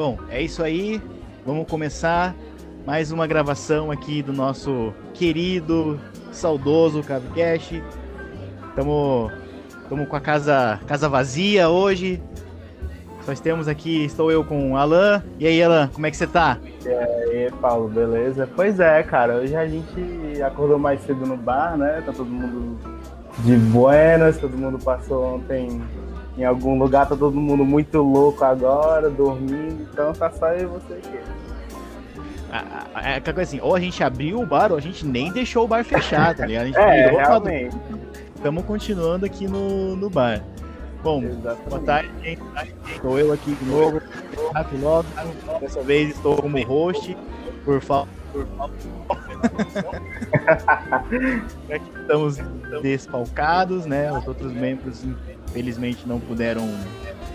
Bom, é isso aí. Vamos começar mais uma gravação aqui do nosso querido, saudoso Cabcast. Estamos estamos com a casa, casa vazia hoje. Nós temos aqui, estou eu com o Alan. E aí, Alan, como é que você tá? E aí, Paulo, beleza? Pois é, cara, hoje a gente acordou mais cedo no bar, né? Tá todo mundo de buenas, todo mundo passou ontem em algum lugar, tá todo mundo muito louco agora, dormindo, então tá só eu e você aqui. É aquela coisa assim, ou a gente abriu o bar ou a gente nem deixou o bar fechar, tá ligado? A gente é, realmente. Estamos continuando aqui no, no bar. Bom, Exatamente. boa tarde, gente. Estou eu aqui de novo, Rato logo. Dessa vez estou como host, por falta. Por falta. estamos desfalcados, né? Os outros membros, infelizmente, não puderam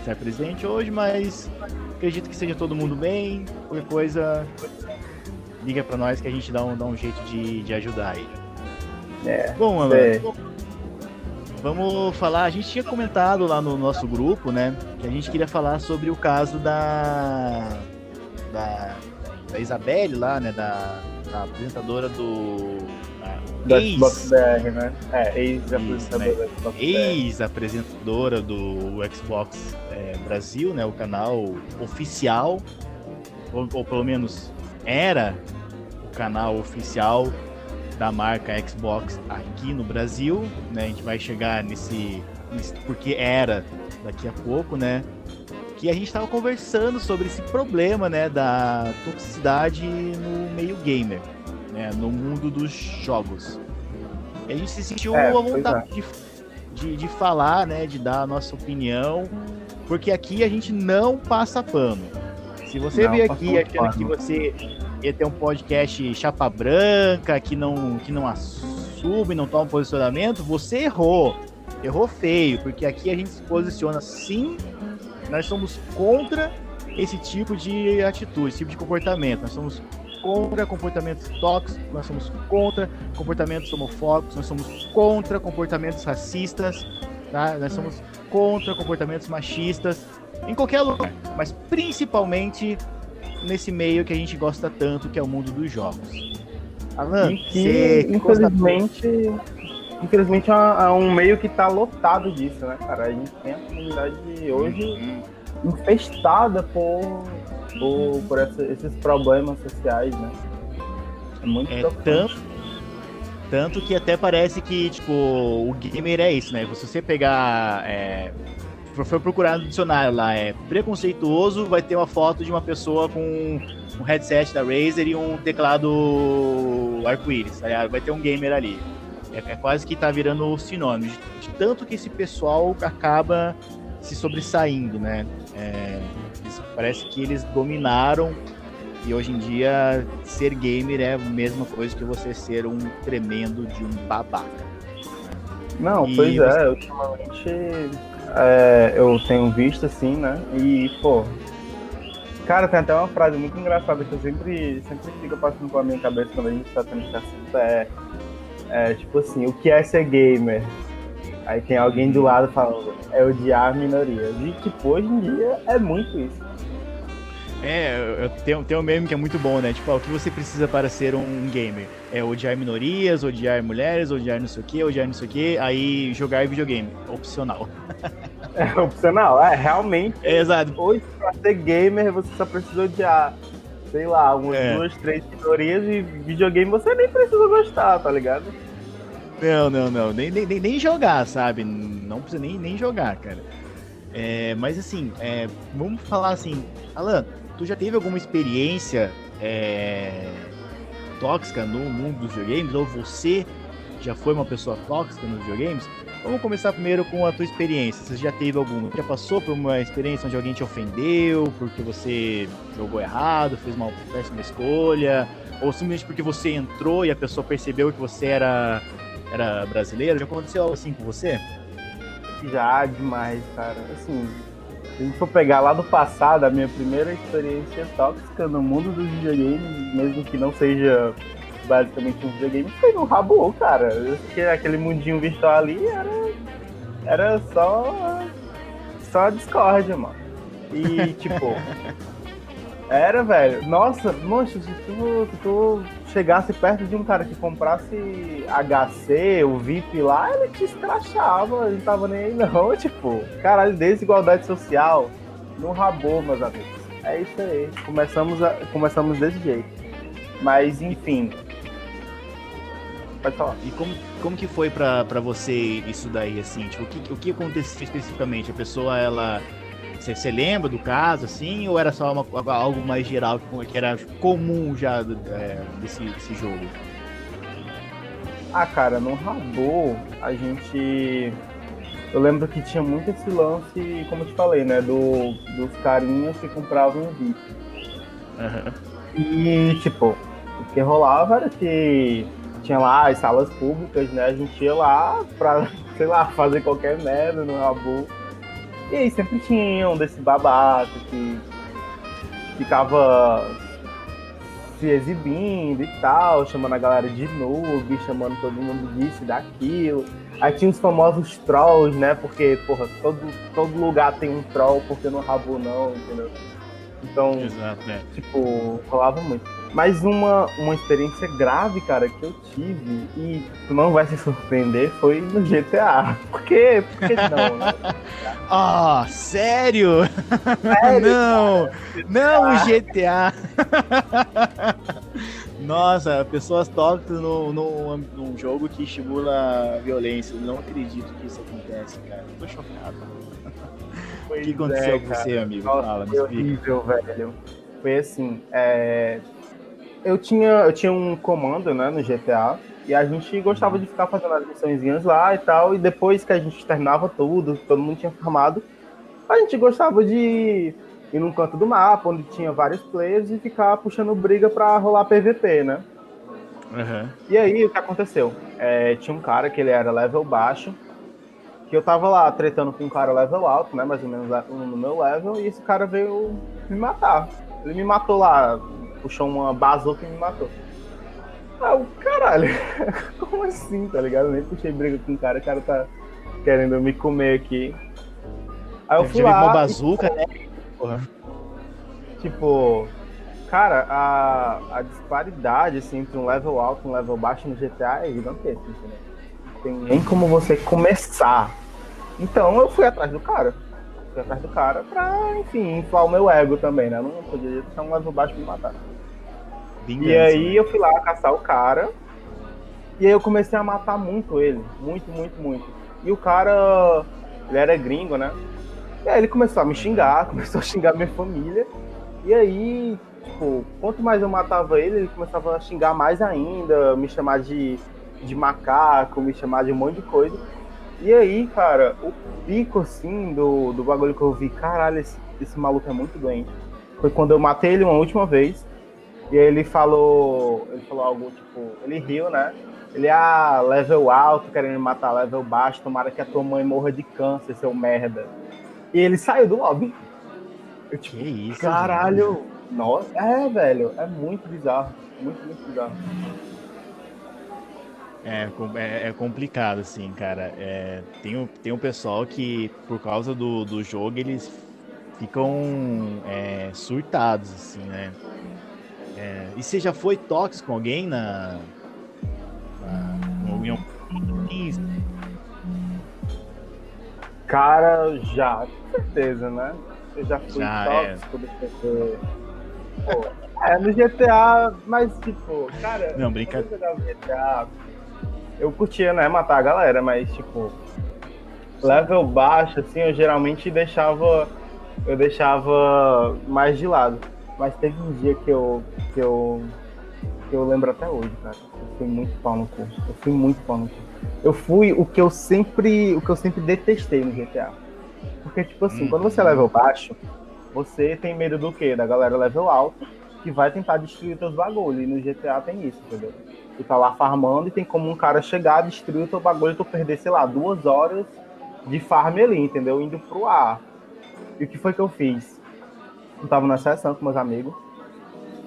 estar presentes hoje, mas acredito que seja todo mundo bem. Qualquer coisa, liga para nós que a gente dá um, dá um jeito de, de ajudar aí. É, Bom, Alan, é. vamos falar. A gente tinha comentado lá no nosso grupo, né? Que a gente queria falar sobre o caso da. da, da Isabelle lá, né? Da, da apresentadora do. Da Xbox BR, né? É, ex-apresentadora né? Ex-apresentadora do Xbox é, Brasil, né? O canal oficial, ou, ou pelo menos era o canal oficial da marca Xbox aqui no Brasil, né? A gente vai chegar nesse, nesse porque era daqui a pouco, né? Que a gente estava conversando sobre esse problema, né, da toxicidade no meio gamer, né, no mundo dos jogos. E a gente se sentiu é, à vontade é. de, de, de falar, né, de dar a nossa opinião, porque aqui a gente não passa pano. Se você não, veio aqui achando que você ia ter um podcast chapa branca, que não, que não assume, não toma posicionamento, você errou. Errou feio, porque aqui a gente se posiciona sim, nós somos contra esse tipo de atitude, esse tipo de comportamento. Nós somos contra comportamentos tóxicos, nós somos contra comportamentos homofóbicos, nós somos contra comportamentos racistas, tá? nós somos contra comportamentos machistas, em qualquer lugar, mas principalmente nesse meio que a gente gosta tanto, que é o mundo dos jogos. Alan, e que, infelizmente, infelizmente é, é um meio que está lotado disso, né, cara? A gente tem a comunidade hoje uhum. infestada por, por, por essa, esses problemas sociais, né? É muito é tanto, tanto que até parece que, tipo, o gamer é isso, né? Se você pegar é, foi procurar no dicionário lá, é preconceituoso, vai ter uma foto de uma pessoa com um headset da Razer e um teclado arco-íris, tá vai ter um gamer ali. É, é, quase que tá virando sinônimo, de, de, tanto que esse pessoal acaba se sobressaindo, né? É, parece que eles dominaram e hoje em dia ser gamer é a mesma coisa que você ser um tremendo de um babaca. Não, e pois é, você... é, ultimamente é, eu tenho visto, assim, né? E, pô. Cara, tem até uma frase muito engraçada que eu sempre, sempre fica passando pela minha cabeça quando a gente tá tendo esse assunto. É, é tipo assim, o que é ser gamer? Aí tem alguém do lado falando, é odiar minorias. E, tipo, hoje em dia é muito isso. É, eu tenho, tenho um meme que é muito bom, né? Tipo, o que você precisa para ser um gamer? É odiar minorias, odiar mulheres, odiar não sei o que, odiar não sei o que, aí jogar videogame. Opcional. É opcional, é, realmente. É, exato. Hoje, pra ser gamer, você só precisa odiar, sei lá, umas é. duas, três minorias e videogame você nem precisa gostar, tá ligado? Não, não, não. Nem, nem, nem jogar, sabe? Não precisa nem, nem jogar, cara. É, mas assim, é, vamos falar assim, Alan, tu já teve alguma experiência é, tóxica no mundo dos videogames? Ou você já foi uma pessoa tóxica nos videogames? Vamos começar primeiro com a tua experiência. Você já teve alguma? Já passou por uma experiência onde alguém te ofendeu porque você jogou errado, fez uma péssima escolha? Ou simplesmente porque você entrou e a pessoa percebeu que você era, era brasileiro? Já aconteceu algo assim com você? Já, demais, cara. Assim, se a gente for pegar lá do passado, a minha primeira experiência tóxica no mundo dos videogames, mesmo que não seja basicamente um videogame, foi no Rabo, cara. Aquele mundinho virtual ali era, era só, só Discord, mano. E, tipo, Era, velho. Nossa, mancha, se tu, tu chegasse perto de um cara que comprasse HC, o VIP lá, ele te escrachava, não tava nem aí não, tipo, caralho, desigualdade social no rabo, meus amigos. É isso aí. Começamos, a, começamos desse jeito. Mas, enfim. Pode falar. E como, como que foi pra, pra você isso daí, assim? Tipo, o que, o que aconteceu especificamente? A pessoa, ela você, lembra do caso, assim, ou era só uma, algo mais geral que era comum já é, desse, desse jogo? Ah, cara, no Rabo, a gente. Eu lembro que tinha muito esse lance, como eu te falei, né? Do, dos carinhas que compravam um VIP. Uhum. E, tipo, o que rolava era que tinha lá as salas públicas, né? A gente ia lá pra, sei lá, fazer qualquer merda no Rabu. E aí sempre tinha um desse babaca que ficava se exibindo e tal, chamando a galera de noob, chamando todo mundo disso e daquilo. Aí tinha os famosos trolls, né? Porque, porra, todo, todo lugar tem um troll, porque no rabo não, entendeu? Então, Exato, né? tipo, rolava muito. Mas uma, uma experiência grave, cara, que eu tive, e tu não vai se surpreender, foi no GTA. Por quê? Por que não? Né? Ah, oh, sério? sério? Não! Cara? Não, o GTA! Nossa, pessoas tóxicas no, no, num jogo que estimula a violência. Eu não acredito que isso acontece, cara. tô chocado. O que aconteceu é, com você, amigo? Nossa, Fala, me horrível, velho. Foi assim, é eu tinha, eu tinha um comando, né, no GTA, e a gente gostava de ficar fazendo as missõezinhas lá e tal, e depois que a gente terminava tudo, todo mundo tinha formado, a gente gostava de ir num canto do mapa, onde tinha vários players, e ficar puxando briga pra rolar PVP, né? Uhum. E aí, o que aconteceu? É, tinha um cara que ele era level baixo, que eu tava lá tretando com um cara level alto, né, mais ou menos no meu level, e esse cara veio me matar. Ele me matou lá puxou uma bazuca e me matou. Ah, o caralho, como assim, tá ligado? Eu nem puxei briga com o cara, o cara tá querendo me comer aqui. Aí eu fui lá. uma bazuca, né? Porra. Tipo, cara, a, a disparidade assim, entre um level alto e um level baixo no GTA é gigantesca, entendeu? Não tem nem como você começar. Então eu fui atrás do cara. Fui atrás do cara pra, enfim, inflar o meu ego também, né? Eu não podia deixar um level baixo me matar. Vingança, e aí né? eu fui lá caçar o cara. E aí eu comecei a matar muito ele. Muito, muito, muito. E o cara, ele era gringo, né? E aí ele começou a me xingar, começou a xingar minha família. E aí, tipo, quanto mais eu matava ele, ele começava a xingar mais ainda, me chamar de, de macaco, me chamar de um monte de coisa. E aí, cara, o pico, assim, do, do bagulho que eu vi, caralho, esse, esse maluco é muito doente. Foi quando eu matei ele uma última vez. E ele falou. Ele falou algo tipo. Ele riu, né? Ele, ah, level alto, querendo me matar, level baixo, tomara que a tua mãe morra de câncer, seu merda. E ele saiu do lobby. Eu, tipo, que isso? Caralho! Nossa, é, velho, é muito bizarro. Muito, muito bizarro. É, é, é complicado, assim, cara. É, tem, um, tem um pessoal que, por causa do, do jogo, eles ficam é, surtados, assim, né? É, e você já foi tóxico com alguém na. na união? Cara, já, com certeza, né? Eu já fui já, tóxico é. Pô, é, no GTA, mas tipo, cara, não, brincadeira. GTA, eu curtia, né, matar a galera, mas tipo, level baixo, assim, eu geralmente deixava. Eu deixava mais de lado. Mas teve um dia que eu, que eu, que eu lembro até hoje, cara. Eu fui muito pau no cu. Eu fui muito pau no cu. Eu fui o que eu sempre, o que eu sempre detestei no GTA. Porque, tipo assim, hum. quando você é level baixo, você tem medo do quê? Da galera level alto, que vai tentar destruir os teus bagulhos. E no GTA tem isso, entendeu? Tu tá lá farmando e tem como um cara chegar, destruir o teu bagulho e tu perder, sei lá, duas horas de farm ali, entendeu? Indo pro ar. E o que foi que eu fiz? eu tava na sessão com meus amigos.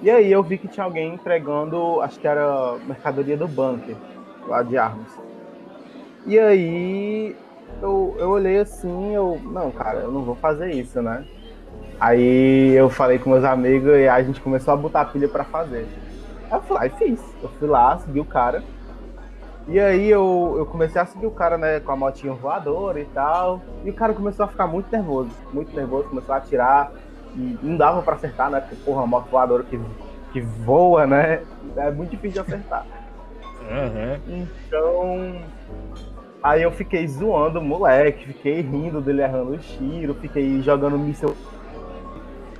E aí eu vi que tinha alguém entregando, acho que era mercadoria do bunker, lá de armas. E aí eu, eu olhei assim, eu, não, cara, eu não vou fazer isso, né? Aí eu falei com meus amigos e a gente começou a botar pilha pra fazer. Eu fui lá e fiz. Eu fui lá, segui o cara. E aí eu, eu comecei a seguir o cara, né, com a motinha voadora e tal. E o cara começou a ficar muito nervoso, muito nervoso, começou a atirar. E não dava pra acertar, né? Porque, porra, uma moto voadora que, que voa, né? É muito difícil de acertar. Uhum. Então. Aí eu fiquei zoando o moleque, fiquei rindo dele errando o tiro, fiquei jogando míssil.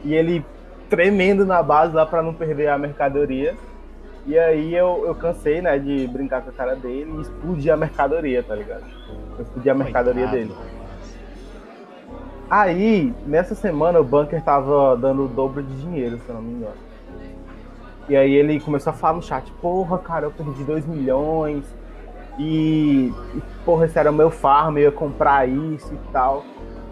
E ele tremendo na base lá pra não perder a mercadoria. E aí eu, eu cansei, né, de brincar com a cara dele e explodi a mercadoria, tá ligado? Eu explodi a mercadoria Coitado. dele. Aí, nessa semana, o bunker tava dando o dobro de dinheiro, se eu não me engano. E aí ele começou a falar no chat, porra, cara, eu perdi 2 milhões. E, e, porra, esse era o meu farm, eu ia comprar isso e tal.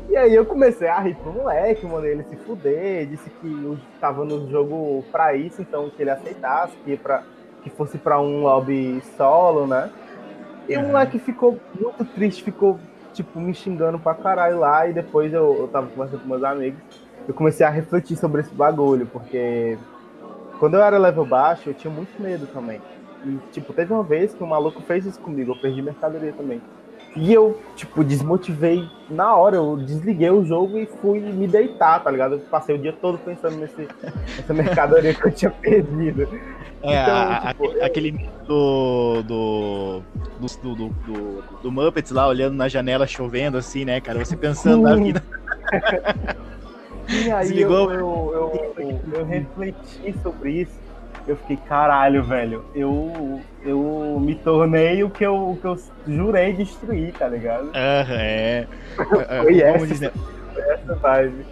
E aí eu comecei a rir pro moleque, mandei ele se fuder, disse que eu tava no jogo pra isso, então que ele aceitasse, que, pra, que fosse pra um lobby solo, né? E uhum. o moleque ficou muito triste, ficou, tipo, me xingando pra caralho lá, e depois eu, eu tava conversando com meus amigos, eu comecei a refletir sobre esse bagulho, porque quando eu era level baixo, eu tinha muito medo também. E, tipo, teve uma vez que um maluco fez isso comigo, eu perdi mercadoria também. E eu, tipo, desmotivei na hora, eu desliguei o jogo e fui me deitar, tá ligado? Eu passei o dia todo pensando nesse, nessa mercadoria que eu tinha perdido. É, então, a, tipo, a, aquele do do, do, do, do, do Muppets lá, olhando na janela, chovendo assim, né, cara? Você pensando na vida. E aí eu, eu, eu, eu, eu refleti sobre isso eu fiquei, caralho, velho, eu, eu me tornei o que eu, o que eu jurei destruir, tá ligado? Aham, é. Foi essa, dizer... essa vibe.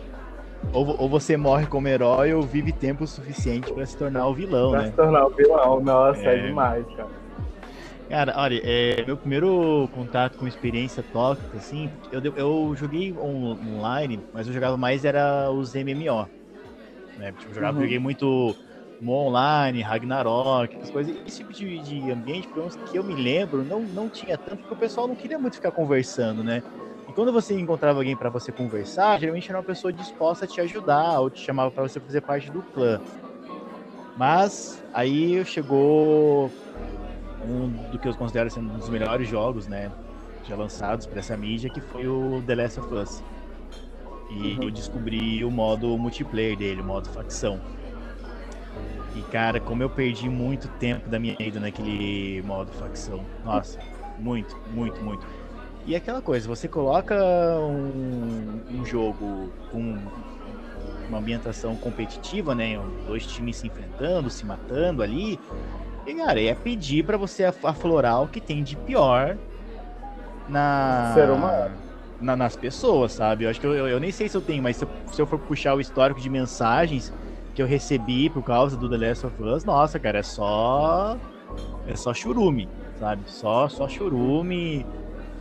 Ou, ou você morre como herói ou vive tempo suficiente para se tornar o vilão, pra né? se tornar o vilão, nossa, é, é demais, cara. Cara, olha, é, meu primeiro contato com experiência tóxica, assim, eu, eu joguei on, online, mas eu jogava mais era os MMO. Né? Tipo, eu jogava, uhum. joguei muito Online, Ragnarok, essas coisas. Esse tipo de, de ambiente, pelo menos que eu me lembro, não, não tinha tanto, porque o pessoal não queria muito ficar conversando, né? E quando você encontrava alguém para você conversar, geralmente era uma pessoa disposta a te ajudar, ou te chamava para você fazer parte do clã. Mas aí chegou um do que eu considero sendo um dos melhores jogos, né? Já lançados para essa mídia, que foi o The Last of Us. E uhum. eu descobri o modo multiplayer dele, o modo facção. E cara, como eu perdi muito tempo da minha vida naquele modo facção. Nossa, muito, muito, muito. E aquela coisa, você coloca um, um jogo com uma ambientação competitiva, né? Dois times se enfrentando, se matando ali. E, cara, é pedir para você aflorar o que tem de pior na. Ser humano. Na, nas pessoas, sabe? Eu acho que eu, eu, eu nem sei se eu tenho, mas se eu, se eu for puxar o histórico de mensagens que eu recebi por causa do The Last of Us, nossa, cara, é só. É só churume, sabe? Só, só churume.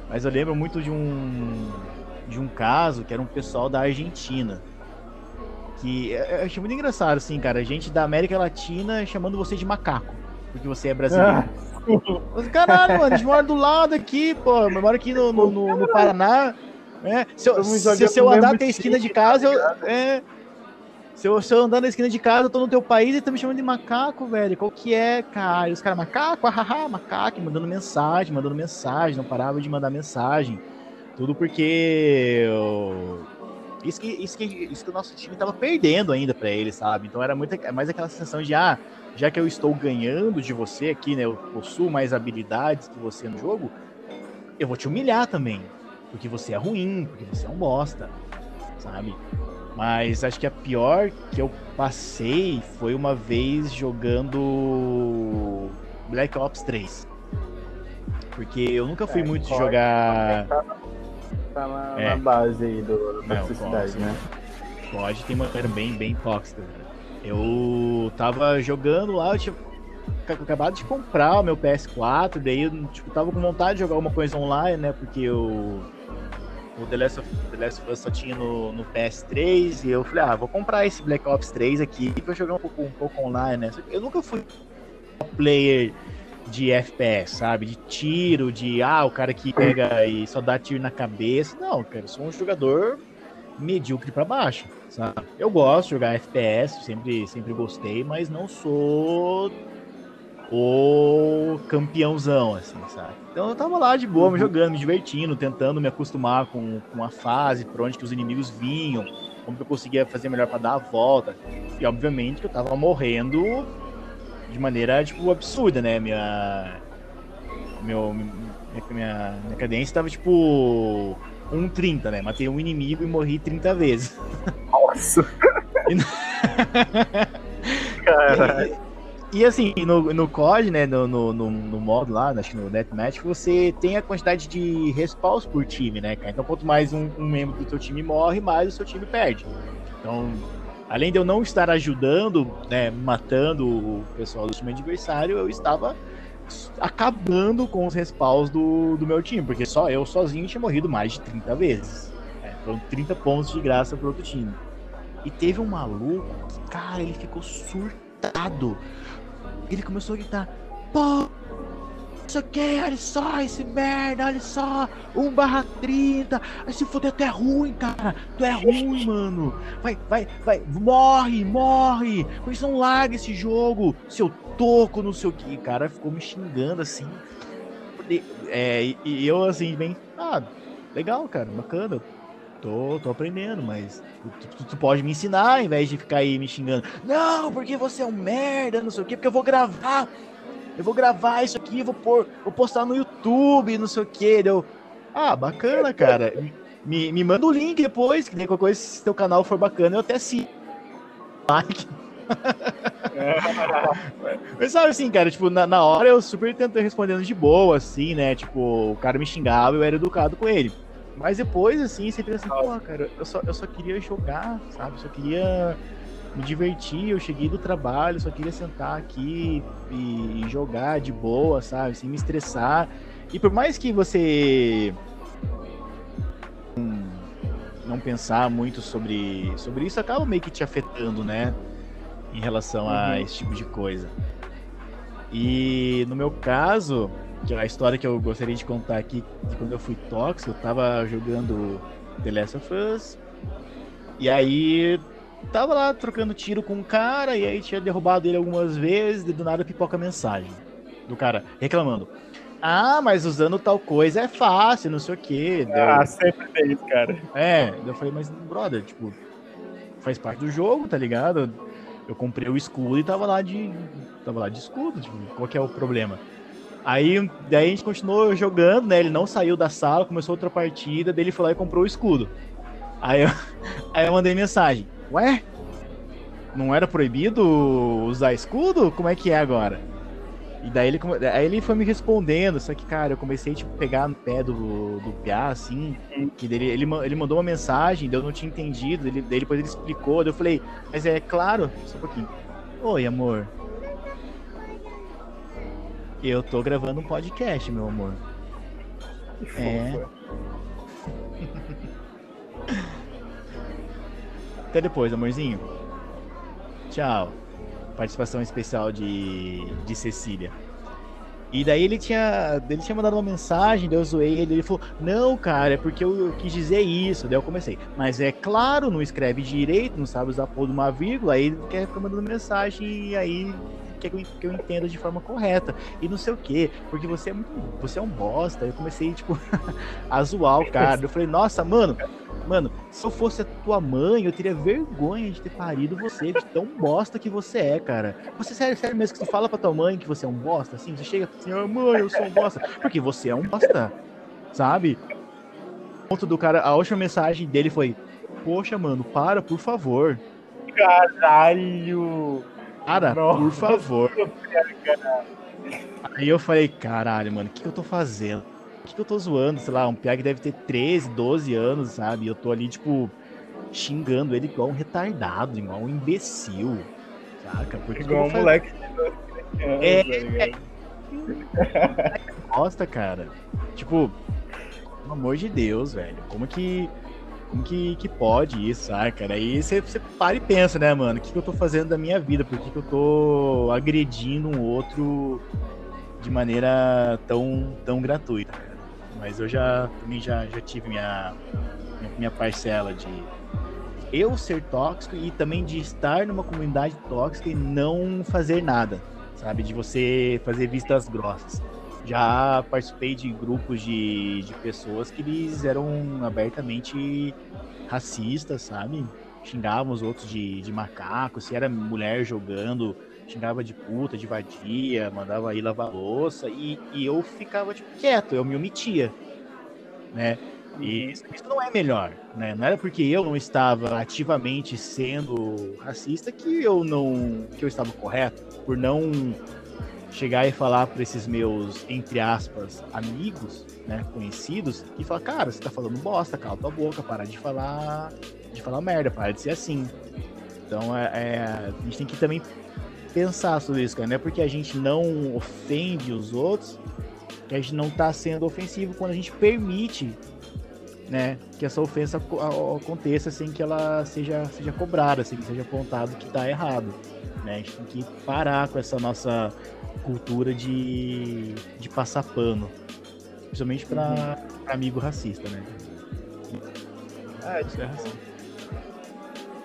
Mas eu lembro muito de um. De um caso que era um pessoal da Argentina. Que eu achei muito engraçado, assim, cara. Gente da América Latina chamando você de macaco. Porque você é brasileiro. Ah. Mas, caralho, mano, a gente mora do lado aqui, pô. Eu moro aqui no, no, no, no Paraná. É, se, eu, se, se eu andar até a esquina de casa, eu, tá é, se eu, se eu andar na esquina de casa, eu tô no teu país e tá me chamando de macaco, velho. Qual que é, cara? E os caras, macaco, ahaha, macaco, mandando mensagem, mandando mensagem, não parava de mandar mensagem. Tudo porque. Eu... Isso que, isso, que, isso que o nosso time tava perdendo ainda para ele, sabe? Então era muito, mais aquela sensação de, ah, já que eu estou ganhando de você aqui, né? Eu possuo mais habilidades que você no jogo, eu vou te humilhar também. Porque você é ruim, porque você é um bosta, sabe? Mas acho que a pior que eu passei foi uma vez jogando Black Ops 3. Porque eu nunca fui é, muito de jogar. Tá, tá na, é. na, base aí do, da toxicidade, né? Pode, tem uma maneira bem, bem tóxica. Eu tava jogando lá, eu tinha acabado de comprar o meu PS4, daí eu tipo, tava com vontade de jogar alguma coisa online, né? Porque eu o The Last of, The Last of Us só tinha no, no, PS3 e eu falei, ah, vou comprar esse Black Ops 3 aqui e vou jogar um pouco, um pouco online, né? Eu nunca fui player de FPS, sabe? De tiro, de ah, o cara que pega e só dá tiro na cabeça. Não, cara, eu sou um jogador medíocre para baixo, sabe? Eu gosto de jogar FPS, sempre, sempre gostei, mas não sou o campeãozão, assim, sabe? Então eu tava lá de boa, me uhum. jogando, me divertindo, tentando me acostumar com, com a fase, por onde que os inimigos vinham, como que eu conseguia fazer melhor para dar a volta. E obviamente que eu tava morrendo de maneira, tipo, absurda, né? Minha. Meu, minha, minha, minha cadência tava tipo. 1,30, né? Matei um inimigo e morri 30 vezes. Nossa! Caralho. E assim, no, no COD, né, no, no, no, modo lá, acho que no Deathmatch, você tem a quantidade de respawns por time, né, cara? Então quanto mais um, um, membro do seu time morre, mais o seu time perde. Então, além de eu não estar ajudando, né, matando o pessoal do time adversário, eu estava acabando com os respawns do, do meu time, porque só eu sozinho tinha morrido mais de 30 vezes. Né? Foram 30 pontos de graça pro outro time. E teve um maluco que, cara, ele ficou surtado ele começou a gritar: Pô, isso aqui, olha só esse merda, olha só, 1 barra 30. Aí se foder, tu é ruim, cara. Tu é ruim, mano. Vai, vai, vai, morre, morre. Por isso não larga esse jogo, seu toco, não sei o que. cara ficou me xingando assim. É, e eu assim, bem, ah, legal, cara, bacana tô, tô aprendendo, mas tu, tu, tu, pode me ensinar ao invés de ficar aí me xingando. Não, porque você é um merda, não sei o quê, porque eu vou gravar. Eu vou gravar isso aqui, vou pôr, vou postar no YouTube, não sei o quê. Deu. Ah, bacana, cara. Me, me manda o link depois, que nem qualquer coisa, se teu canal for bacana, eu até sigo. Like. Mas sabe assim, cara, tipo, na, na hora eu super tentei respondendo de boa, assim, né? Tipo, o cara me xingava, eu era educado com ele. Mas depois, assim, você pensa assim, pô, cara, eu só, eu só queria jogar, sabe? Eu só queria me divertir. Eu cheguei do trabalho, só queria sentar aqui e, e jogar de boa, sabe? Sem me estressar. E por mais que você não pensar muito sobre, sobre isso, acaba meio que te afetando, né? Em relação a uhum. esse tipo de coisa. E no meu caso, a história que eu gostaria de contar aqui de quando eu fui tóxico, eu tava jogando The Last of Us. E aí tava lá trocando tiro com um cara, e aí tinha derrubado ele algumas vezes, e do nada pipoca a mensagem do cara reclamando. Ah, mas usando tal coisa é fácil, não sei o quê. Ah, sempre tem isso, cara. É, eu falei, mas brother, tipo, faz parte do jogo, tá ligado? Eu comprei o escudo e tava lá de. Tava lá de escudo, tipo, qual que é o problema? Aí daí a gente continuou jogando, né? Ele não saiu da sala, começou outra partida, daí ele foi lá e comprou o escudo. Aí eu, aí eu mandei mensagem: Ué? Não era proibido usar escudo? Como é que é agora? E daí ele, aí ele foi me respondendo, só que, cara, eu comecei tipo, a pegar no pé do, do Piá, assim, que dele, ele, ele mandou uma mensagem, eu não tinha entendido, ele, daí depois ele explicou, daí eu falei, mas é claro, só um pouquinho. Oi, amor, eu tô gravando um podcast, meu amor. Que é. Até depois, amorzinho. Tchau. Participação especial de, de Cecília. E daí ele tinha, ele tinha mandado uma mensagem, daí eu zoei ele, ele falou, não, cara, é porque eu, eu, quis dizer isso, daí eu comecei. Mas é claro, não escreve direito, não sabe usar porra de uma vírgula, aí ele quer ficar mandando mensagem e aí quer que eu, que eu entenda de forma correta. E não sei o quê, porque você é muito. Você é um bosta. Eu comecei, tipo, a zoar o cara. Eu falei, nossa, mano, mano, se eu fosse a tua mãe, eu teria vergonha de ter parido você, de tão bosta que você é, cara. Você sério, sério mesmo que tu fala pra tua mãe que você é um bosta, assim? Você chega assim, oh, mãe, eu sou um bosta. Porque você é um bosta, sabe? O ponto do cara, a última mensagem dele foi: Poxa, mano, para, por favor. Caralho! Cara, Nossa. por favor. Aí eu falei, caralho, mano, o que, que eu tô fazendo? O que, que eu tô zoando? Sei lá, um piá que deve ter 13, 12 anos, sabe? E eu tô ali, tipo, xingando ele igual um retardado, igual um imbecil. Saca? Porque igual um moleque. É, é, é. Bosta, cara. Tipo, pelo amor de Deus, velho. Como que como que, que pode isso, saca? Aí você, para e pensa, né, mano? O que, que eu tô fazendo da minha vida? Por que, que eu tô agredindo um outro de maneira tão, tão gratuita? Mas eu já também já, já tive minha, minha parcela de eu ser tóxico e também de estar numa comunidade tóxica e não fazer nada, sabe? De você fazer vistas grossas. Já participei de grupos de, de pessoas que eles eram abertamente racistas, sabe? Xingavam os outros de, de macaco, se era mulher jogando, xingava de puta, de vadia, mandava ir lavar louça, e, e eu ficava tipo, quieto, eu me omitia, né? E isso, isso não é melhor, né? Não era porque eu não estava ativamente sendo racista que eu não que eu estava correto por não chegar e falar para esses meus entre aspas amigos, né, conhecidos e falar, cara, você tá falando bosta, cala tua boca, para de falar de falar merda, para de ser assim. Então é, é, a gente tem que também pensar sobre isso, cara. Não é porque a gente não ofende os outros que a gente não tá sendo ofensivo quando a gente permite né, que essa ofensa aconteça sem que ela seja, seja cobrada, sem que seja apontado que está errado. Né? A gente tem que parar com essa nossa cultura de, de passar pano, principalmente para uhum. amigo racista, né? É, isso é racista.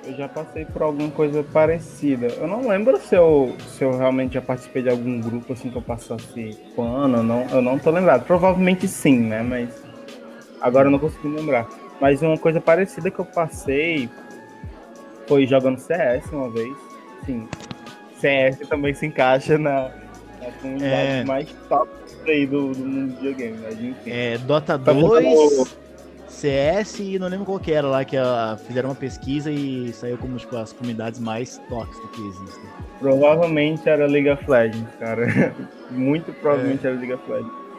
Eu já passei por alguma coisa parecida. Eu não lembro se eu, se eu realmente já participei de algum grupo assim que eu passasse pano, não, eu não tô lembrado. Provavelmente sim, né? Mas Agora eu não consegui lembrar. Mas uma coisa parecida que eu passei foi jogando CS uma vez. Sim. CS também se encaixa na, na comunidade é... mais top aí do, do mundo de videogame. Mas enfim. É, Dota 2, CS e não lembro qual que era lá, que a, fizeram uma pesquisa e saiu como tipo, as comunidades mais tóxicas que existem. Provavelmente era League of Legends, cara. Muito provavelmente é. era League of Legends.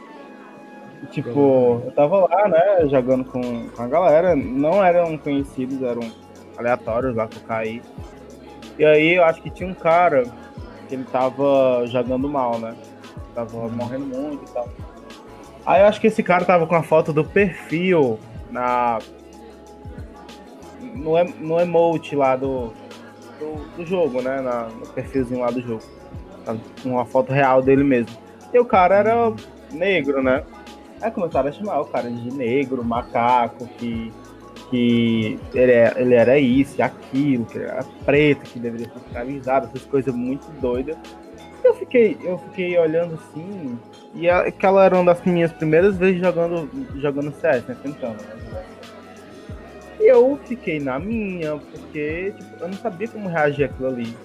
Tipo, eu tava lá, né, jogando com, com a galera, não eram conhecidos, eram aleatórios lá que eu caí. E aí eu acho que tinha um cara que ele tava jogando mal, né? Tava morrendo muito e tal. Aí eu acho que esse cara tava com a foto do perfil na. No, no emote lá do, do, do jogo, né? Na, no perfilzinho lá do jogo. Tava com uma foto real dele mesmo. E o cara era negro, né? Aí começaram a chamar o cara de negro, macaco, que, que ele, é, ele era isso aquilo, que era preto, que deveria ser escravizado, essas coisas muito doidas. Eu fiquei, eu fiquei olhando assim, e aquela era uma das minhas primeiras vezes jogando, jogando CS, né? Tentando, né? E eu fiquei na minha, porque tipo, eu não sabia como reagir aquilo ali.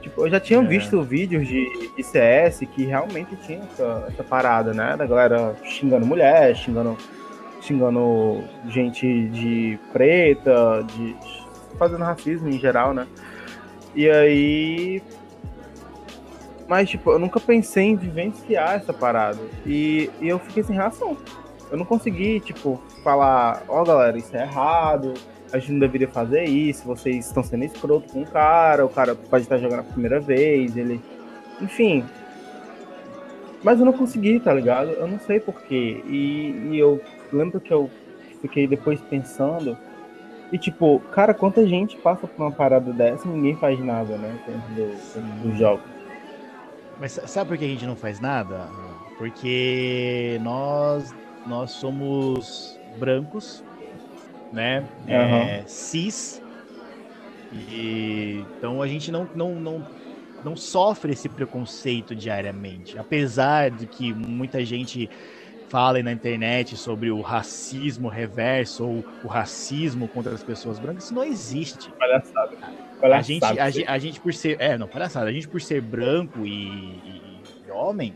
Tipo, eu já tinha é. visto vídeos de, de, CS que realmente tinha essa, essa, parada, né? Da galera xingando mulher, xingando, xingando gente de preta, de fazendo racismo em geral, né? E aí. Mas, tipo, eu nunca pensei em vivenciar essa parada. E, e eu fiquei sem reação. Eu não consegui, tipo, falar, ó, oh, galera, isso é errado a gente não deveria fazer isso, vocês estão sendo escroto com o cara, o cara pode estar jogando a primeira vez, ele. Enfim. Mas eu não consegui, tá ligado? Eu não sei porquê. E, e eu lembro que eu fiquei depois pensando. E tipo, cara, quanta gente passa por uma parada dessa e ninguém faz nada, né? Dentro do, do jogo. Mas sabe por que a gente não faz nada? Porque nós, nós somos brancos né? Uhum. É, cis. E, então a gente não, não, não, não sofre esse preconceito diariamente. Apesar de que muita gente fala na internet sobre o racismo reverso ou o racismo contra as pessoas brancas, isso não existe. Palhaçada. Palhaçada. A gente, a, a, gente por ser. É, não, palhaçada. A gente por ser branco e, e, e homem,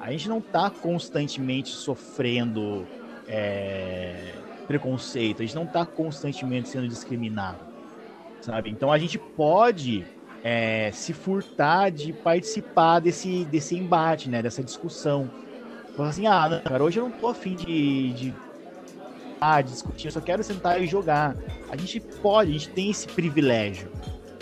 a gente não tá constantemente sofrendo. É, preconceito, a gente não está constantemente sendo discriminado, sabe? Então a gente pode é, se furtar de participar desse, desse embate, né? Dessa discussão. Falar assim, ah, não, cara, hoje eu não tô afim de, de, ah, de discutir, eu só quero sentar e jogar. A gente pode, a gente tem esse privilégio,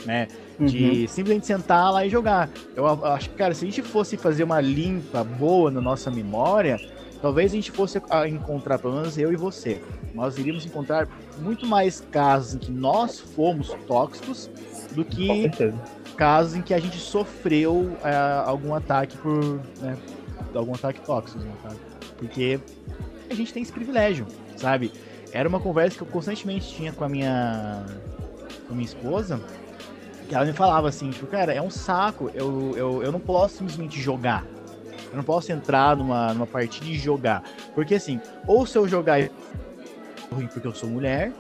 né? De uhum. simplesmente sentar lá e jogar. Eu, eu acho que, cara, se a gente fosse fazer uma limpa boa na nossa memória, talvez a gente fosse encontrar, pelo menos eu e você, nós iríamos encontrar muito mais casos em que nós fomos tóxicos do que casos em que a gente sofreu é, algum ataque por. Né, algum ataque tóxico, né, Porque a gente tem esse privilégio, sabe? era uma conversa que eu constantemente tinha com a minha, com a minha esposa, que ela me falava assim, tipo, cara, é um saco, eu, eu, eu não posso simplesmente jogar. Eu não posso entrar numa, numa partida e jogar. Porque assim, ou se eu jogar ruim porque eu sou mulher,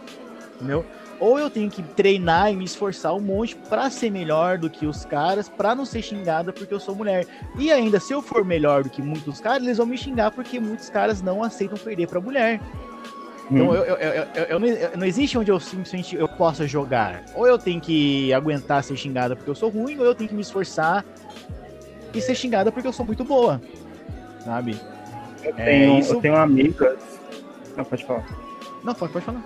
entendeu? Ou eu tenho que treinar e me esforçar um monte para ser melhor do que os caras, para não ser xingada porque eu sou mulher. E ainda, se eu for melhor do que muitos caras, eles vão me xingar porque muitos caras não aceitam perder para mulher. Então, hum. eu, eu, eu, eu, não, não existe onde eu simplesmente eu possa jogar. Ou eu tenho que aguentar ser xingada porque eu sou ruim, ou eu tenho que me esforçar e ser xingada porque eu sou muito boa. Sabe? Eu é, tenho, é, isso... eu tenho amigas. Não, pode falar. Não, pode, pode falar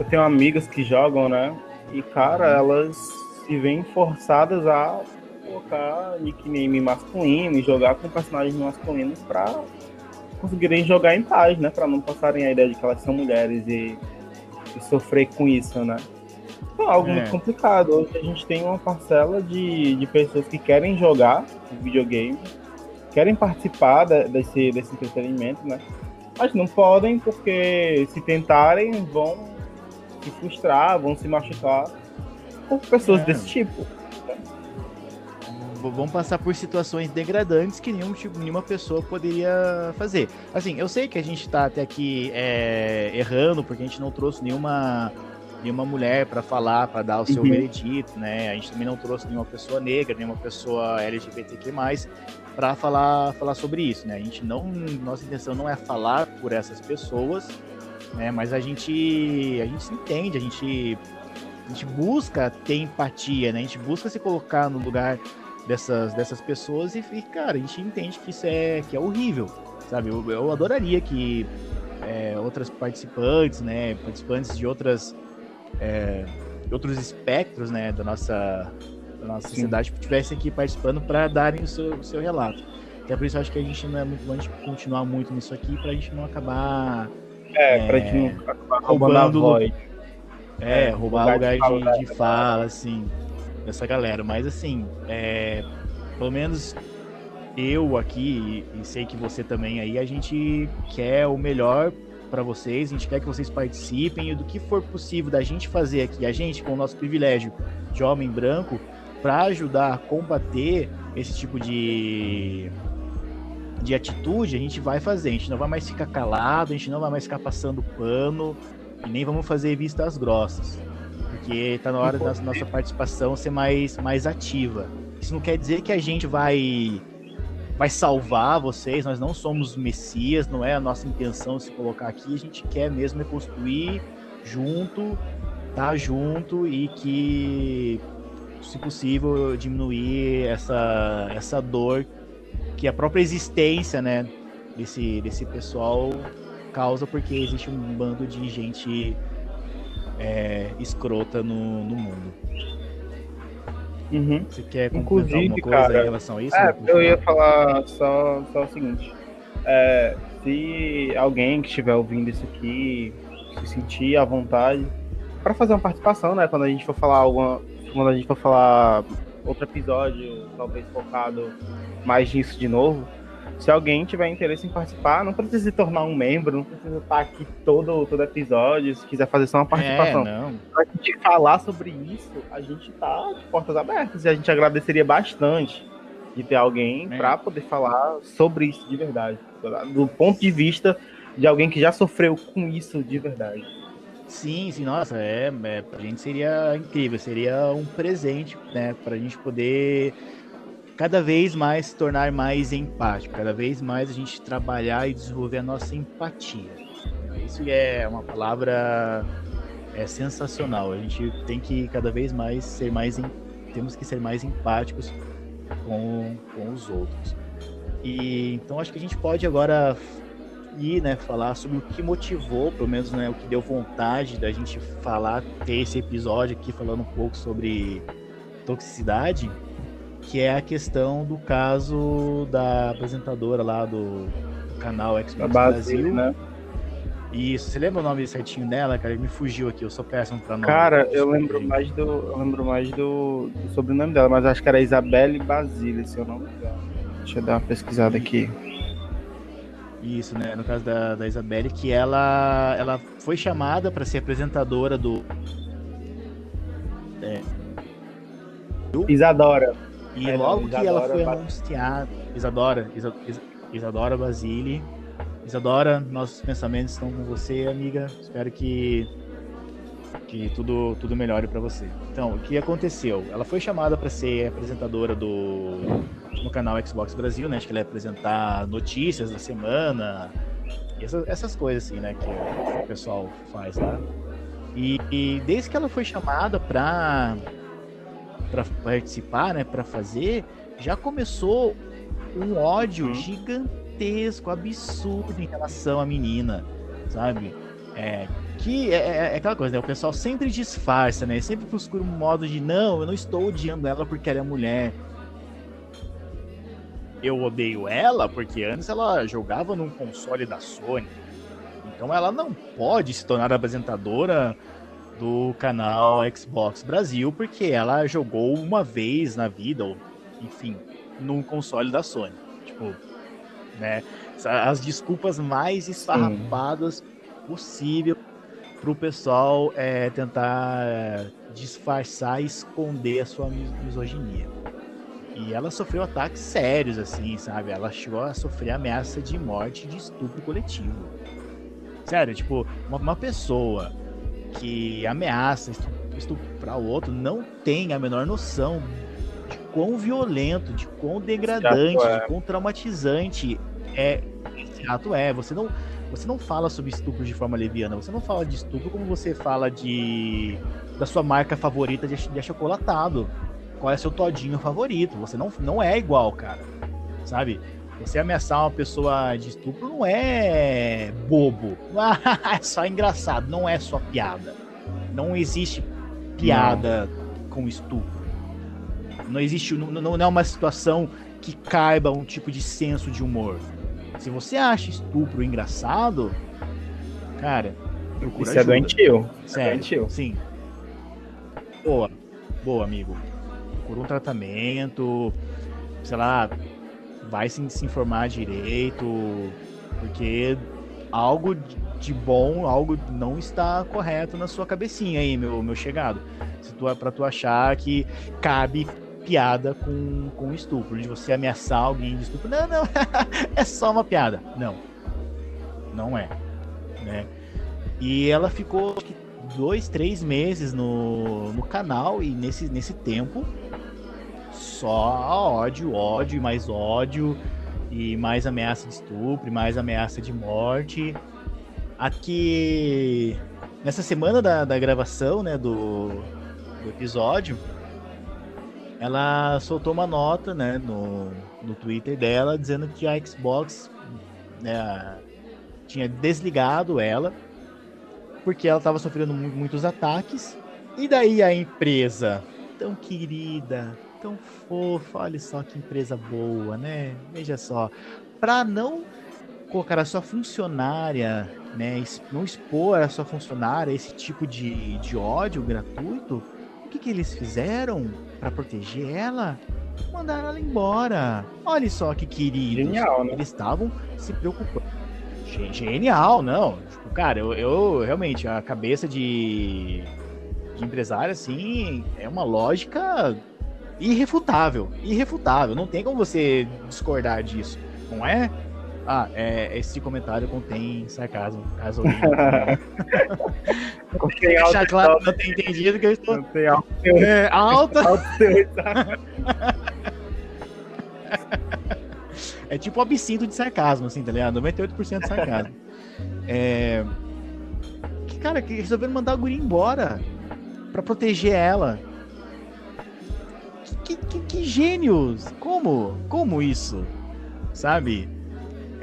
eu tenho amigas que jogam, né? E, cara, elas se veem forçadas a colocar nickname masculino e jogar com personagens masculinos pra conseguirem jogar em paz, né? Pra não passarem a ideia de que elas são mulheres e, e sofrer com isso, né? É algo é. muito complicado. Hoje a gente tem uma parcela de, de pessoas que querem jogar videogame, querem participar desse, desse entretenimento, né? Mas não podem porque se tentarem vão se frustrar, vão se machucar por pessoas é. desse tipo. Vão passar por situações degradantes que nenhum, tipo, nenhuma pessoa poderia fazer. Assim, eu sei que a gente está até aqui é, errando, porque a gente não trouxe nenhuma, nenhuma mulher para falar, para dar o seu uhum. veredito, né? A gente também não trouxe nenhuma pessoa negra, nenhuma pessoa LGBTQ+, para falar, falar sobre isso, né? A gente não, nossa intenção não é falar por essas pessoas, né? Mas a gente, a gente se entende, a gente, a gente busca ter empatia, né? A gente busca se colocar no lugar dessas, dessas pessoas e, e cara, a gente entende que isso é, que é horrível, sabe? Eu, eu adoraria que é, outras participantes, né? Participantes de outras, é, outros espectros, né? Da nossa, da nossa sociedade estivessem aqui participando para darem o seu, o seu relato. Até por isso eu acho que a gente não é muito bom a gente continuar muito nisso aqui para a gente não acabar é, é pra gente não acabar roubando voz. É, é roubar lugar, lugar de, fala, de, de fala, assim, dessa galera. Mas assim, é, pelo menos eu aqui, e sei que você também aí, a gente quer o melhor para vocês, a gente quer que vocês participem e do que for possível da gente fazer aqui, a gente com o nosso privilégio de homem branco, para ajudar a combater esse tipo de de atitude, a gente vai fazer. A gente não vai mais ficar calado, a gente não vai mais ficar passando pano e nem vamos fazer vistas grossas. Porque tá na hora da nossa participação ser mais, mais ativa. Isso não quer dizer que a gente vai vai salvar vocês, nós não somos messias, não é a nossa intenção se colocar aqui, a gente quer mesmo é construir junto, tá junto e que se possível diminuir essa essa dor que a própria existência, né, desse, desse pessoal causa porque existe um bando de gente é, escrota no, no mundo. Uhum. Você quer concluir alguma coisa cara, em relação a isso? É, eu ia falar só, só o seguinte. É, se alguém que estiver ouvindo isso aqui se sentir à vontade para fazer uma participação, né? Quando a gente for falar alguma, quando a gente for falar outro episódio, talvez focado mais nisso de novo. Se alguém tiver interesse em participar, não precisa se tornar um membro, não precisa estar aqui todo, todo episódio, se quiser fazer só uma participação. É, não. Pra gente falar sobre isso, a gente tá de portas abertas e a gente agradeceria bastante de ter alguém é. para poder falar sobre isso de verdade. Do ponto de vista de alguém que já sofreu com isso de verdade. Sim, sim, nossa, é, é pra gente seria incrível, seria um presente, né, pra gente poder cada vez mais se tornar mais empático, cada vez mais a gente trabalhar e desenvolver a nossa empatia. Isso é uma palavra é sensacional. A gente tem que cada vez mais ser mais temos que ser mais empáticos com, com os outros. E então acho que a gente pode agora e né, falar sobre o que motivou, pelo menos né, o que deu vontade da gente falar, ter esse episódio aqui falando um pouco sobre toxicidade, que é a questão do caso da apresentadora lá do, do canal Xbox Brasil. Né? Isso, você lembra o nome certinho dela, cara? Ele me fugiu aqui, eu sou péssimo pra nome. Cara, eu lembro mais do. Eu lembro mais do, do sobrenome dela, mas acho que era Isabelle Basile, se eu não me engano. Deixa eu dar uma pesquisada aqui. Isso, né? No caso da, da Isabelle, que ela, ela foi chamada para ser apresentadora do. É, Isadora. E é, logo Isadora que ela foi anunciada. Isadora, Isa, Isadora Basile. Isadora, nossos pensamentos estão com você, amiga. Espero que que tudo tudo melhore para você. Então, o que aconteceu? Ela foi chamada para ser apresentadora do no canal Xbox Brasil, né? Acho que ela ia apresentar notícias da semana, essas, essas coisas assim, né? Que o pessoal faz lá. E, e desde que ela foi chamada para para participar, né? Para fazer, já começou um ódio uhum. gigantesco, absurdo em relação à menina, sabe? É, que é, é, é, aquela coisa, né? O pessoal sempre disfarça, né? Sempre procura um modo de não, eu não estou odiando ela porque ela é mulher. Eu odeio ela porque antes ela jogava num console da Sony. Então ela não pode se tornar apresentadora do canal Xbox Brasil porque ela jogou uma vez na vida, ou enfim, num console da Sony. Tipo, né? As desculpas mais esfarrapadas Sim. possível pro pessoal é, tentar disfarçar e esconder a sua misoginia. E ela sofreu ataques sérios, assim, sabe? Ela chegou a sofrer ameaça de morte de estupro coletivo. Sério, tipo, uma, uma pessoa que ameaça estuprar o outro não tem a menor noção de quão violento, de quão degradante, é. de quão traumatizante é esse ato é. Você não, você não fala sobre estupro de forma leviana, você não fala de estupro como você fala de da sua marca favorita de, de achocolatado. Qual é seu todinho favorito? Você não, não é igual, cara. Sabe? Você ameaçar uma pessoa de estupro não é bobo. é só engraçado, não é só piada. Não existe piada não. com estupro. Não existe, não, não é uma situação que caiba um tipo de senso de humor. Se você acha estupro engraçado, cara, procura Isso é ajuda. é doentio. Sério, é doentio. sim. Boa, boa, amigo. Procura um tratamento, sei lá, vai se, se informar direito, porque algo de bom, algo não está correto na sua cabecinha aí, meu, meu chegado. Se tu, pra tu achar que cabe piada com, com estupro, de você ameaçar alguém de estupro. Não, não, é só uma piada. Não, não é. Né? E ela ficou dois, três meses no, no canal e nesse, nesse tempo só ódio, ódio e mais ódio e mais ameaça de estupro, mais ameaça de morte. Aqui nessa semana da, da gravação, né, do, do episódio, ela soltou uma nota, né, no, no Twitter dela, dizendo que a Xbox né, tinha desligado ela porque ela estava sofrendo muitos ataques. E daí a empresa, tão querida, tão fofa, olha só que empresa boa, né? Veja só, para não colocar a sua funcionária, né, não expor a sua funcionária a esse tipo de, de ódio gratuito, o que, que eles fizeram? para proteger ela, mandaram ela embora. Olha só que queridos. Genial, né? Eles estavam se preocupando. Genial, não. Tipo, cara, eu, eu, realmente, a cabeça de, de empresário, assim, é uma lógica irrefutável. Irrefutável. Não tem como você discordar disso. Não é? Ah, é, esse comentário contém sarcasmo, caso contém deixar claro que não tenha entendido que eu estou. Contém alto é, alta. é tipo o absinto de sarcasmo, assim, tá ligado? 98% de sarcasmo. é. Que, cara, que resolveram mandar a guria embora pra proteger ela. Que, que, que gênios! Como? Como isso? Sabe?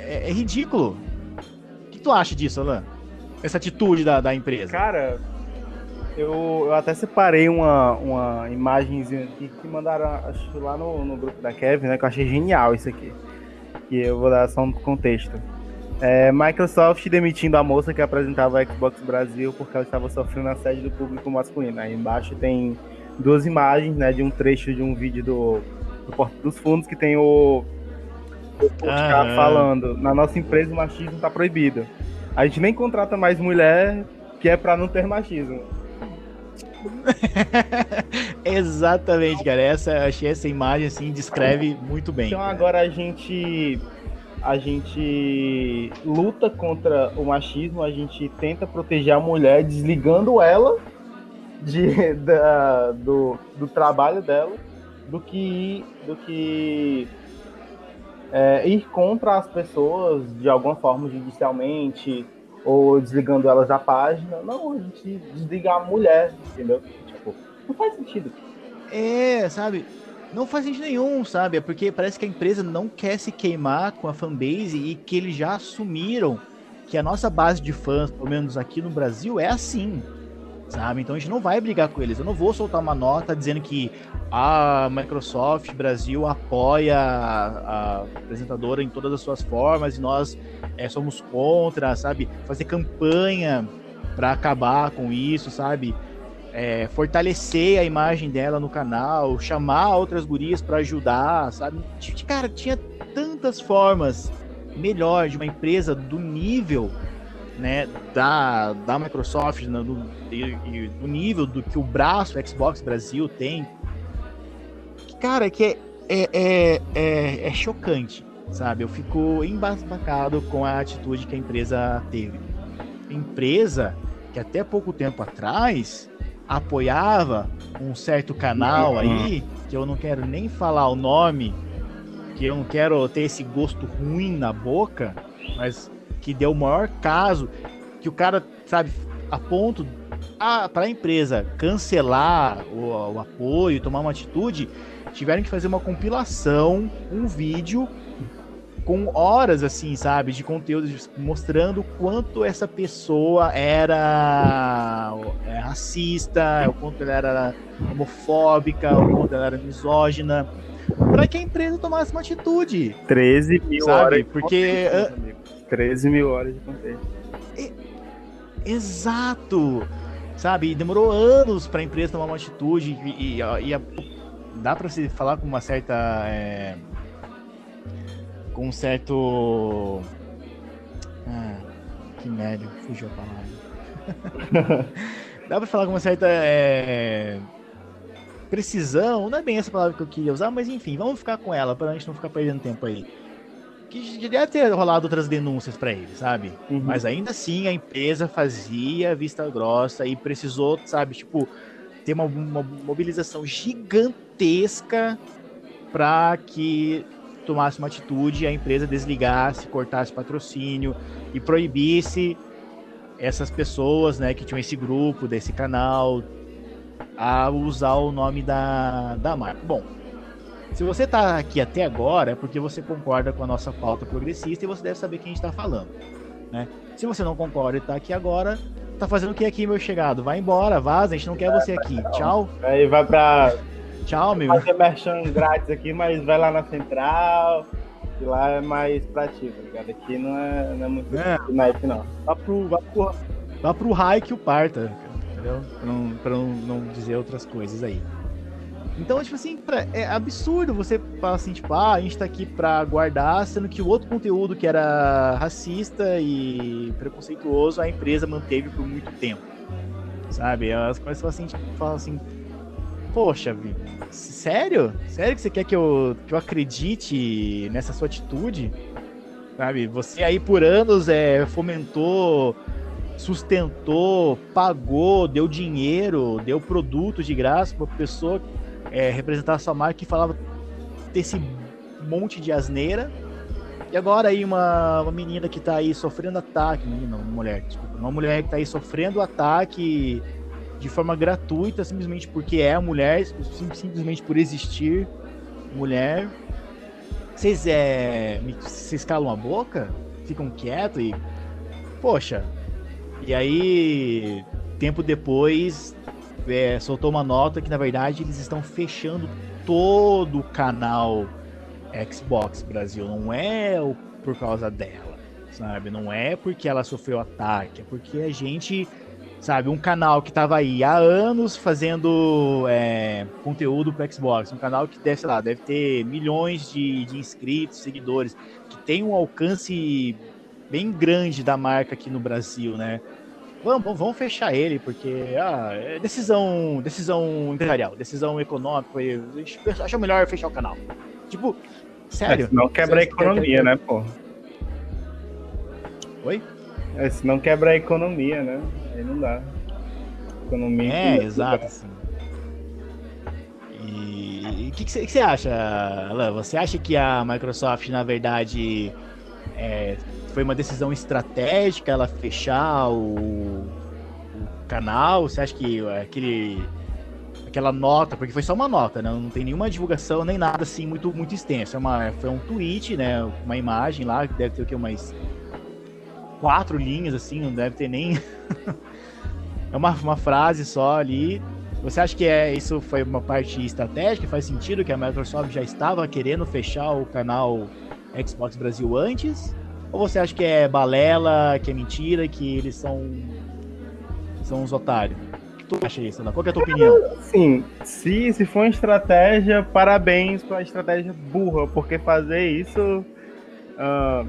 é, é ridículo. O que tu acha disso, Alan? Essa atitude da, da empresa? Cara, eu, eu até separei uma, uma imagenzinha aqui que mandaram, acho, lá no, no grupo da Kevin, né? Que eu achei genial isso aqui. E eu vou dar só um contexto. É, Microsoft demitindo a moça que apresentava a Xbox Brasil porque ela estava sofrendo assédio do público masculino. Aí embaixo tem duas imagens, né, de um trecho de um vídeo do, do Porto dos Fundos que tem o vou ficar falando, na nossa empresa o machismo tá proibido. A gente nem contrata mais mulher que é para não ter machismo. Exatamente, cara. Essa, achei essa imagem assim descreve muito bem. Então cara. agora a gente a gente luta contra o machismo, a gente tenta proteger a mulher desligando ela de, da, do, do trabalho dela do que do que é, ir contra as pessoas de alguma forma judicialmente ou desligando elas da página. Não, a gente desliga a mulher, entendeu? Tipo, não faz sentido. É, sabe? Não faz sentido nenhum, sabe? É porque parece que a empresa não quer se queimar com a fanbase e que eles já assumiram que a nossa base de fãs, pelo menos aqui no Brasil, é assim sabe? Então a gente não vai brigar com eles. Eu não vou soltar uma nota dizendo que a Microsoft Brasil apoia a, apresentadora em todas as suas formas e nós é, somos contra, sabe? Fazer campanha para acabar com isso, sabe? É, fortalecer a imagem dela no canal, chamar outras gurias para ajudar, sabe? Cara, tinha tantas formas melhor de uma empresa do nível né, da, da Microsoft, no, do, do nível do que o braço Xbox Brasil tem, cara, que é, é, é, é, é chocante, sabe? Eu fico embasbacado com a atitude que a empresa teve. Empresa que até pouco tempo atrás apoiava um certo canal aí, que eu não quero nem falar o nome, que eu não quero ter esse gosto ruim na boca, mas que deu o maior caso, que o cara, sabe, a ponto para a empresa cancelar o, o apoio, tomar uma atitude, tiveram que fazer uma compilação, um vídeo com horas, assim, sabe, de conteúdo mostrando quanto essa pessoa era é, racista, o quanto ela era homofóbica, o quanto ela era misógina, para que a empresa tomasse uma atitude. 13 mil sabe? horas. Porque. 13 mil horas de conteúdo. Exato! Sabe? Demorou anos para a empresa tomar uma atitude e, e, e a, dá para se falar com uma certa. É, com um certo. Ah, que merda, fugiu a palavra. dá para falar com uma certa. É, precisão, não é bem essa palavra que eu queria usar, mas enfim, vamos ficar com ela para a gente não ficar perdendo tempo aí que deve ter rolado outras denúncias para ele, sabe? Uhum. Mas ainda assim a empresa fazia vista grossa e precisou, sabe, tipo, ter uma, uma mobilização gigantesca para que tomasse uma atitude, a empresa desligasse, cortasse patrocínio e proibisse essas pessoas, né, que tinham esse grupo, desse canal, a usar o nome da, da marca. Bom, se você está aqui até agora, é porque você concorda com a nossa pauta progressista e você deve saber quem está falando. Né? Se você não concorda e está aqui agora, tá fazendo o que aqui, meu chegado? Vai embora, vaza, a gente não quer você aqui. Tchau. Aí vai pra. Tchau, meu. Fazer merchan grátis aqui, mas vai lá na central. E lá é mais pra ti, tá ligado? Aqui não é, não é muito é. night, não. Vá pro, vá pro, vá pro raio que o parta, entendeu? Pra não, pra não, não dizer outras coisas aí. Então, tipo assim, é absurdo você falar assim, tipo, ah, a gente tá aqui pra guardar, sendo que o outro conteúdo que era racista e preconceituoso, a empresa manteve por muito tempo. Sabe? As coisas falam assim, tipo, falam assim, poxa, Vi, sério? Sério que você quer que eu, que eu acredite nessa sua atitude? Sabe? Você aí por anos é, fomentou sustentou, pagou, deu dinheiro, deu produtos de graça para pessoa é, sua marca e falava desse monte de asneira. E agora aí uma, uma menina que tá aí sofrendo ataque, menina, uma mulher, desculpa, uma mulher que tá aí sofrendo ataque de forma gratuita, simplesmente porque é mulher, simplesmente por existir mulher. Vocês é, vocês calam a boca? Ficam quietos e poxa. E aí tempo depois é, soltou uma nota que na verdade eles estão fechando todo o canal Xbox Brasil. Não é por causa dela, sabe? Não é porque ela sofreu ataque, é porque a gente Sabe, um canal que tava aí há anos fazendo é, conteúdo pro Xbox, um canal que deve, sei lá, deve ter milhões de, de inscritos, seguidores, que tem um alcance bem grande da marca aqui no Brasil, né? Vamos, vamos fechar ele, porque ah, é decisão, decisão empresarial, decisão econômica, a gente acha melhor fechar o canal. Tipo, sério. É, senão quebra a economia, né, pô? Oi? É, senão quebra a economia, né? Aí não dá. Economia. É, exato, assim. E o que você acha, Alan? Você acha que a Microsoft, na verdade, é, foi uma decisão estratégica ela fechar o, o canal? Você acha que aquele aquela nota, porque foi só uma nota, né? Não tem nenhuma divulgação nem nada assim muito muito extenso. É uma, foi um tweet, né? Uma imagem lá que deve ter o que umas quatro linhas assim, não deve ter nem é uma, uma frase só ali. Você acha que é isso foi uma parte estratégica? Faz sentido que a Microsoft já estava querendo fechar o canal Xbox Brasil antes? Ou você acha que é balela, que é mentira, que eles são são uns otários? O que tu acha isso? Qual é a tua opinião? Sim, se, se for uma estratégia, parabéns pela estratégia burra, porque fazer isso uh,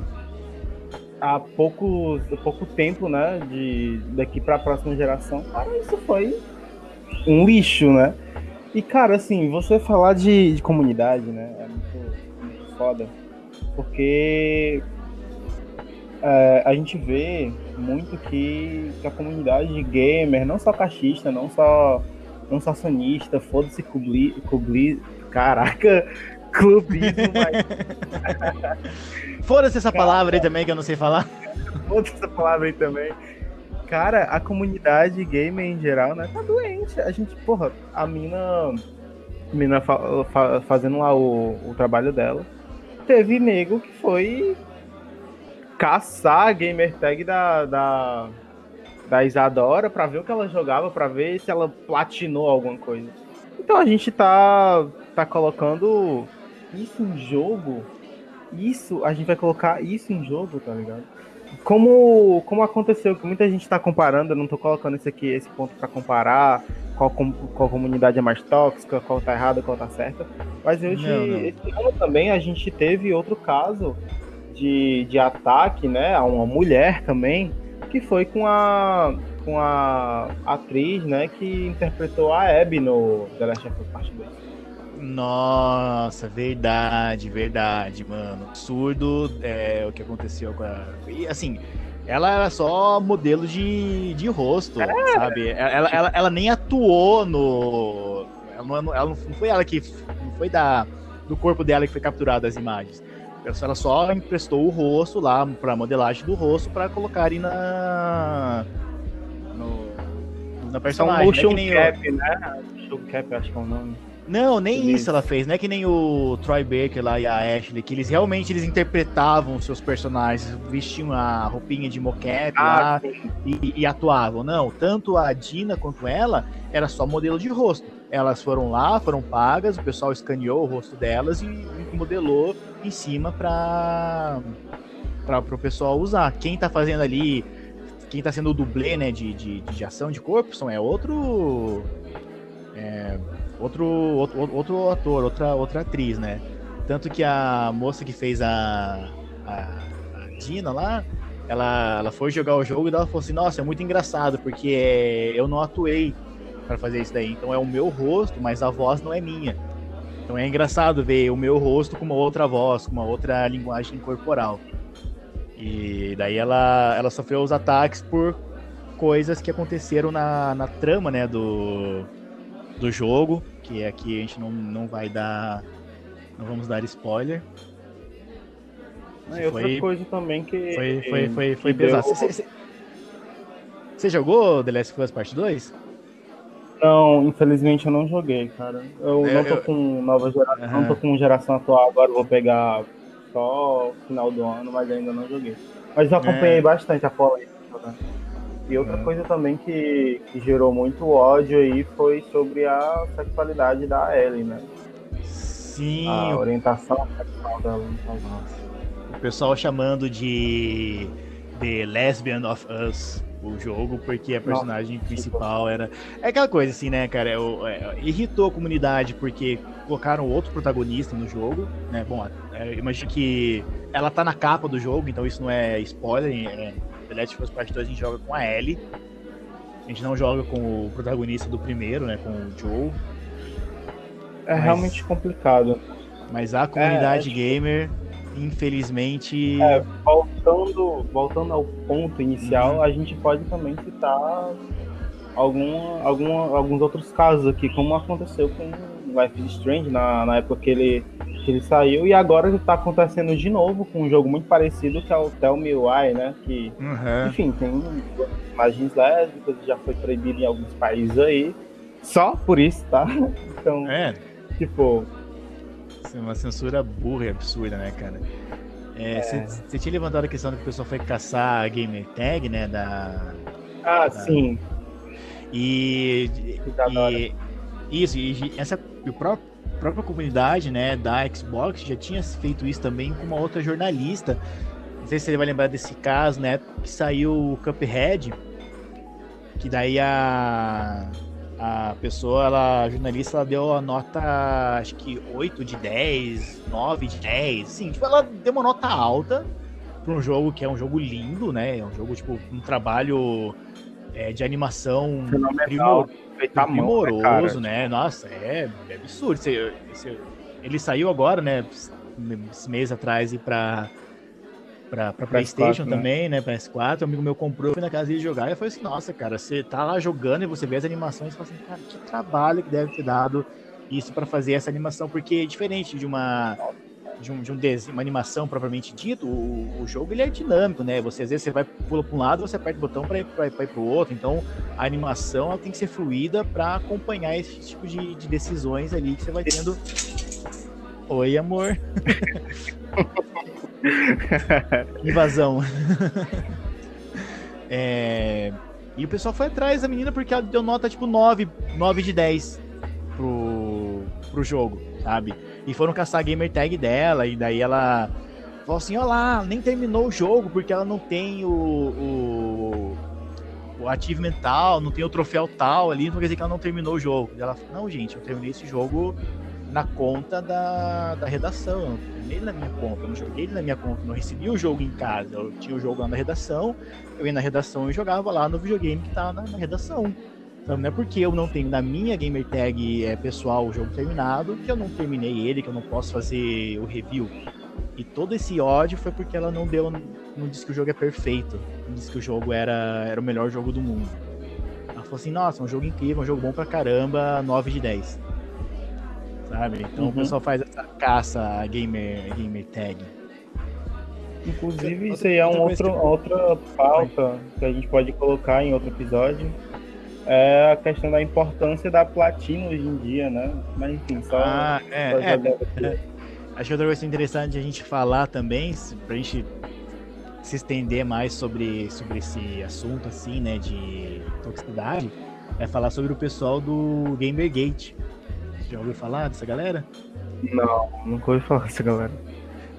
há pouco, pouco tempo, né, de, daqui para a próxima geração, cara, isso foi um lixo, né? E, cara, assim, você falar de, de comunidade, né, é muito, muito foda, porque é, a gente vê muito que, que, a comunidade gamer, não só cachista, não só, não só sonista, foda-se cubli, cubli, caraca, clubismo, mas... Foda-se essa Cara, palavra aí também que eu não sei falar. Foda-se essa palavra aí também. Cara, a comunidade gamer em geral, né, tá doente. A gente, porra, a mina, a mina fa, fa, fazendo lá o, o trabalho dela, teve nego que foi caçar a gamer tag da, da, da Isadora pra ver o que ela jogava, pra ver se ela platinou alguma coisa. Então a gente tá, tá colocando isso em jogo. Isso, a gente vai colocar isso em jogo, tá ligado? Como, como aconteceu, que muita gente tá comparando, eu não tô colocando esse aqui, esse ponto para comparar qual, qual comunidade é mais tóxica, qual tá errada, qual tá certa. Mas hoje, não, não. esse ano também a gente teve outro caso de, de ataque, né, a uma mulher também, que foi com a com a atriz, né, que interpretou a Abby no The Last of Us Part 2. Nossa, verdade, verdade, mano. Absurdo é, o que aconteceu com a. E assim, ela era só modelo de, de rosto, é. sabe? Ela, ela, ela, nem atuou no. Ela não, ela não foi ela que. Não foi da, do corpo dela que foi capturado as imagens. Ela só emprestou o rosto lá pra modelagem do rosto pra colocarem na. No, na personagem. Um motion né? cap, né? Motion cap, acho que é o nome. Não, nem isso ela fez. Não é que nem o Troy Baker lá e a Ashley, que eles realmente eles interpretavam seus personagens, vestiam a roupinha de mocap ah, lá e, e, atuavam. Não, tanto a Dina quanto ela era só modelo de rosto. Elas foram lá, foram pagas, o pessoal escaneou o rosto delas e modelou em cima para para o pessoal usar. Quem tá fazendo ali, quem tá sendo o dublê, né, de, de, de ação de corpo, são é outro é, outro, outro outro ator, outra outra atriz, né? Tanto que a moça que fez a a, a Dina lá, ela, ela foi jogar o jogo e ela falou assim: Nossa, é muito engraçado, porque eu não atuei para fazer isso daí. Então é o meu rosto, mas a voz não é minha. Então é engraçado ver o meu rosto com uma outra voz, com uma outra linguagem corporal. E daí ela, ela sofreu os ataques por coisas que aconteceram na, na trama, né, do, do jogo, que aqui a gente não, não vai dar, não vamos dar spoiler. e outra foi, coisa também que... Foi, foi, foi, foi pesado. Deu... Você jogou The Last of Us Part 2? Não, infelizmente eu não joguei, cara. Eu, eu não tô eu... com nova geração, uhum. não tô com geração atual, agora vou pegar só final do ano, mas ainda não joguei. Mas eu acompanhei é. bastante a polêmica? E outra uhum. coisa também que, que gerou muito ódio aí foi sobre a sexualidade da Ellie, né? Sim. A orientação sexual dela. O pessoal chamando de The Lesbian of Us. O jogo, porque a personagem principal era. É aquela coisa assim, né, cara? Eu, é, irritou a comunidade porque colocaram outro protagonista no jogo, né? Bom, é, imagino que ela tá na capa do jogo, então isso não é spoiler. É, The Last of Us Part 2 a gente joga com a Ellie. A gente não joga com o protagonista do primeiro, né? Com o Joe. É mas, realmente complicado. Mas a comunidade é, gamer infelizmente. É, voltando, voltando ao ponto inicial, uhum. a gente pode também citar algum, algum, alguns outros casos aqui, como aconteceu com Life is Strange na, na época que ele, que ele saiu, e agora está acontecendo de novo com um jogo muito parecido que é o Tell Me Why, né? Que, uhum. enfim, tem imagens lésbicas, já foi proibido em alguns países aí. Só por isso, tá? Então, é. tipo, uma censura burra e absurda, né, cara? Você é, é. tinha levantado a questão de que o pessoal foi caçar a gamer tag, né? Da. Ah, da... sim. E, e isso, e essa a própria, própria comunidade, né, da Xbox já tinha feito isso também com uma outra jornalista. Não sei se você vai lembrar desse caso, né, que saiu o Cuphead, que daí a a pessoa, ela, a jornalista, ela deu a nota, acho que 8 de 10, 9 de 10, sim, tipo, ela deu uma nota alta para um jogo que é um jogo lindo, né? É um jogo, tipo, um trabalho é, de animação primor, primoroso, né, né? Nossa, é, é absurdo. Esse, esse, ele saiu agora, né, esse mês atrás e para pra, pra PlayStation né? também, né? PS4. Um amigo meu comprou, fui na casa dele jogar e eu falei assim: Nossa, cara, você tá lá jogando e você vê as animações e fala assim: Cara, que trabalho que deve ter dado isso para fazer essa animação, porque é diferente de uma. De, um, de um desenho, uma animação propriamente dito, o, o, jogo ele é dinâmico, né? Você às vezes você vai pula para um lado, você aperta o botão para ir para o outro. Então a animação ela tem que ser fluida para acompanhar esse tipo de, de decisões ali que você vai tendo. Oi, amor. Invasão. é... E o pessoal foi atrás da menina porque ela deu nota tipo 9, 9 de 10 pro, pro jogo, sabe? E foram caçar a gamer tag dela, e daí ela falou assim: Olha lá, nem terminou o jogo porque ela não tem o, o, o achievement tal, não tem o troféu tal ali, não quer dizer que ela não terminou o jogo. E ela falou: Não, gente, eu terminei esse jogo na conta da, da redação. Eu na minha conta, eu não joguei ele na minha conta, não recebi o jogo em casa. Eu tinha o jogo lá na redação, eu ia na redação e jogava lá no videogame que tava na, na redação. Então não é porque eu não tenho na minha gamer tag é, pessoal o jogo terminado que eu não terminei ele, que eu não posso fazer o review. E todo esse ódio foi porque ela não deu, não disse que o jogo é perfeito, não disse que o jogo era, era o melhor jogo do mundo. Ela falou assim: nossa, um jogo incrível, um jogo bom pra caramba, 9 de 10 sabe? Então uhum. o pessoal faz essa caça a gamer, gamer tag. Inclusive, isso aí é um outro, outra pauta que a gente pode colocar em outro episódio. É a questão da importância da platina hoje em dia, né? Mas enfim, só. Ah, é, só é, é. Acho que outra coisa interessante a gente falar também, pra gente se estender mais sobre, sobre esse assunto, assim, né, de toxicidade, é falar sobre o pessoal do Gamergate. Já ouviu falar dessa galera? Não, nunca ouvi falar dessa galera.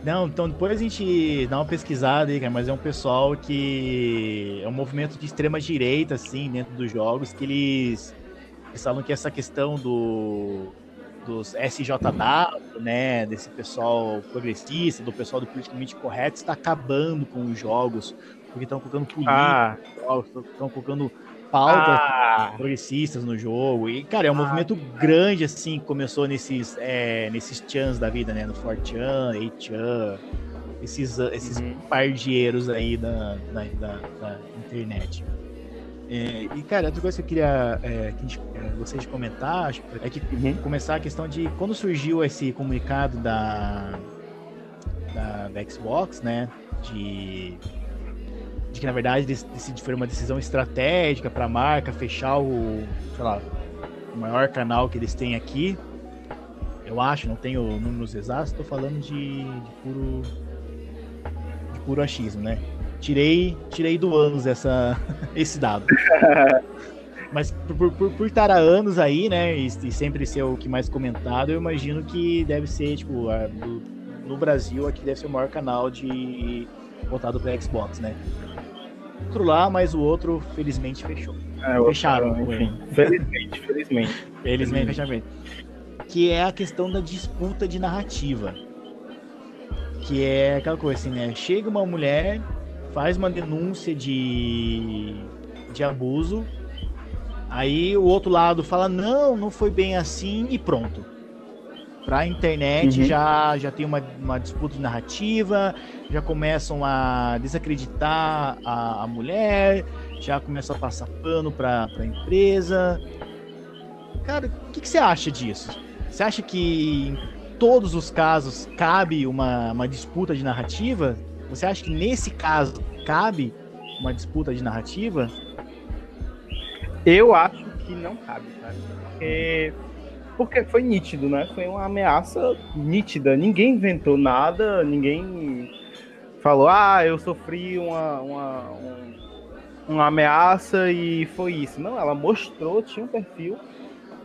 Não, então depois a gente dá uma pesquisada aí, cara, mas é um pessoal que é um movimento de extrema direita, assim, dentro dos jogos, que eles, eles falam que essa questão do dos SJW, né, desse pessoal progressista, do pessoal do politicamente correto, está acabando com os jogos, porque estão colocando política, ah. estão colocando pautas ah. progressistas no jogo. E, cara, é um ah. movimento grande, assim, que começou nesses, é, nesses chans da vida, né? No 4chan, 8chan, esses, esses uhum. pardeiros aí da, da, da, da internet. É, e, cara, outra coisa que eu queria é, que gente, é, vocês comentar é que uhum. começar a questão de quando surgiu esse comunicado da, da, da Xbox, né? De de que na verdade foi uma decisão estratégica para a marca fechar o, sei lá, o maior canal que eles têm aqui. Eu acho, não tenho números exatos, estou falando de, de, puro de puro achismo, né? Tirei, tirei do anos essa, esse dado. Mas por, por, por, estar há anos aí, né, e, e, sempre ser o que mais comentado, eu imagino que deve ser, tipo, a, do, no Brasil aqui deve ser o maior canal de voltado para Xbox, né? Outro lá, mas o outro felizmente fechou. É, Fecharam, outro, enfim. Felizmente, felizmente. Felizmente, fechamento. Que é a questão da disputa de narrativa. Que é aquela coisa assim, né? Chega uma mulher, faz uma denúncia de, de abuso, aí o outro lado fala, não, não foi bem assim, e pronto para a internet uhum. já, já tem uma, uma disputa de narrativa, já começam a desacreditar a, a mulher, já começam a passar pano para a empresa. Cara, o que, que, você acha disso? Você acha que em todos os casos cabe uma, uma disputa de narrativa? Você acha que nesse caso cabe uma disputa de narrativa? Eu acho que não cabe, cara. Porque porque foi nítido, né? Foi uma ameaça nítida. Ninguém inventou nada, ninguém falou, ah, eu sofri uma, uma, um, uma ameaça e foi isso. Não, ela mostrou, tinha um perfil,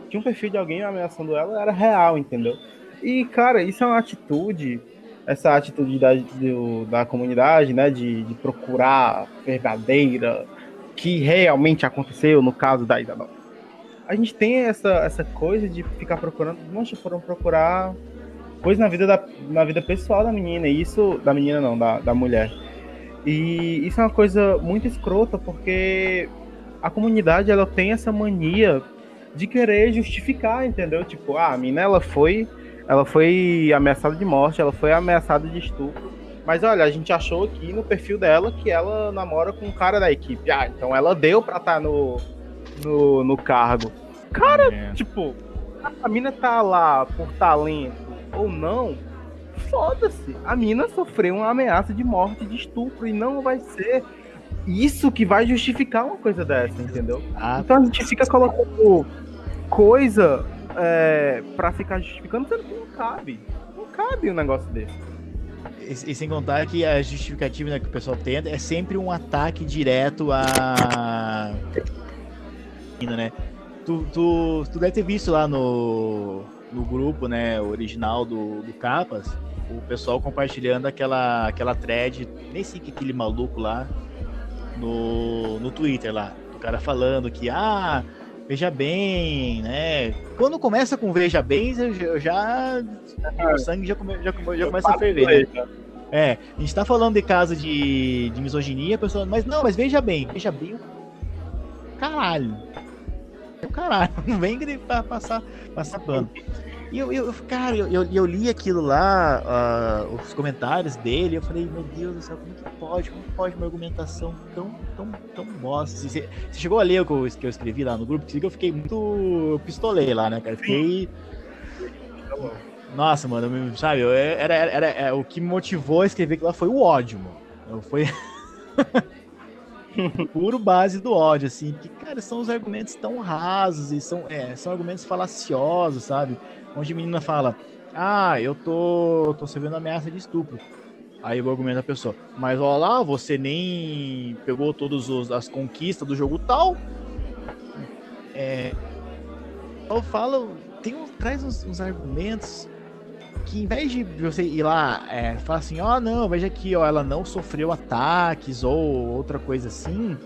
tinha um perfil de alguém ameaçando ela, era real, entendeu? E, cara, isso é uma atitude, essa atitude da, do, da comunidade, né, de, de procurar verdadeira, que realmente aconteceu no caso da Ida a gente tem essa, essa coisa de ficar procurando. Nossa, foram procurar coisa na vida, da, na vida pessoal da menina. E isso. Da menina não, da, da mulher. E isso é uma coisa muito escrota, porque a comunidade ela tem essa mania de querer justificar, entendeu? Tipo, ah, a menina ela foi. Ela foi ameaçada de morte, ela foi ameaçada de estupro. Mas olha, a gente achou aqui no perfil dela que ela namora com um cara da equipe. Ah, então ela deu pra estar tá no, no, no cargo. Cara, é. tipo, a mina tá lá por talento ou não, foda-se. A mina sofreu uma ameaça de morte, de estupro, e não vai ser isso que vai justificar uma coisa dessa, entendeu? Ah, então a gente fica colocando coisa é, para ficar justificando, sendo que não cabe. Não cabe um negócio desse. E, e, sem contar que a justificativa né, que o pessoal tenta é sempre um ataque direto a né? Tu, tu, tu deve ter visto lá no, no grupo, né, original do, do Capas, o pessoal compartilhando aquela, aquela thread, nem sei que aquele maluco lá, no, no Twitter lá. O cara falando que, ah, veja bem, né? Quando começa com veja bem, eu já. O sangue já, come, já, já começa a ferver. Né? É, a gente tá falando de caso de, de misoginia, a pessoa, mas não, mas veja bem, veja bem caralho caralho, não vem gripar, passar, passar pano. E eu, eu cara, eu, eu, eu li aquilo lá, uh, os comentários dele, eu falei, meu Deus do céu, como que pode? Como pode uma argumentação tão, tão, tão bosta? Você, você chegou a ler o que eu, que eu escrevi lá no grupo? Eu fiquei muito pistolei lá, né, cara? Fiquei. Nossa, mano, sabe? Eu, era, era, era, é, o que me motivou a escrever aquilo lá foi o ódio, mano. Foi. puro base do ódio, assim, que, cara, são os argumentos tão rasos e são, é, são argumentos falaciosos, sabe? Onde a menina fala, ah, eu tô, tô recebendo ameaça de estupro. Aí o argumento da pessoa, mas olha lá, você nem pegou todas as conquistas do jogo tal. É, eu falo, tem traz uns, uns argumentos que em vez de você ir lá é, falar assim, ó, oh, não, veja aqui, ó, ela não sofreu ataques ou outra coisa assim.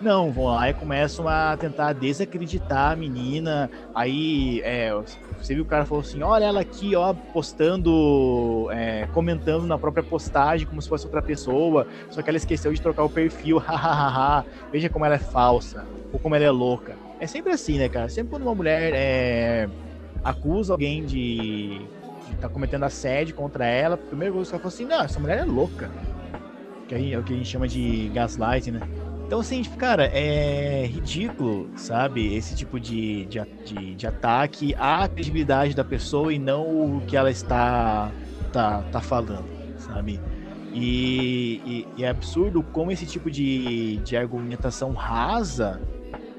Não, vão lá e começam a tentar desacreditar a menina. Aí, é, você viu o cara falou assim: olha ela aqui, ó, postando, é, comentando na própria postagem como se fosse outra pessoa. Só que ela esqueceu de trocar o perfil, hahaha. Veja como ela é falsa, ou como ela é louca. É sempre assim, né, cara? Sempre quando uma mulher é, acusa alguém de tá cometendo assédio contra ela, primeiro que ela falou assim, não, essa mulher é louca. Que é o que a gente chama de gaslighting, né? Então, assim, tipo, cara, é ridículo, sabe? Esse tipo de, de, de, de, ataque à credibilidade da pessoa e não o que ela está tá, tá falando, sabe? E, e, e é absurdo como esse tipo de, de argumentação rasa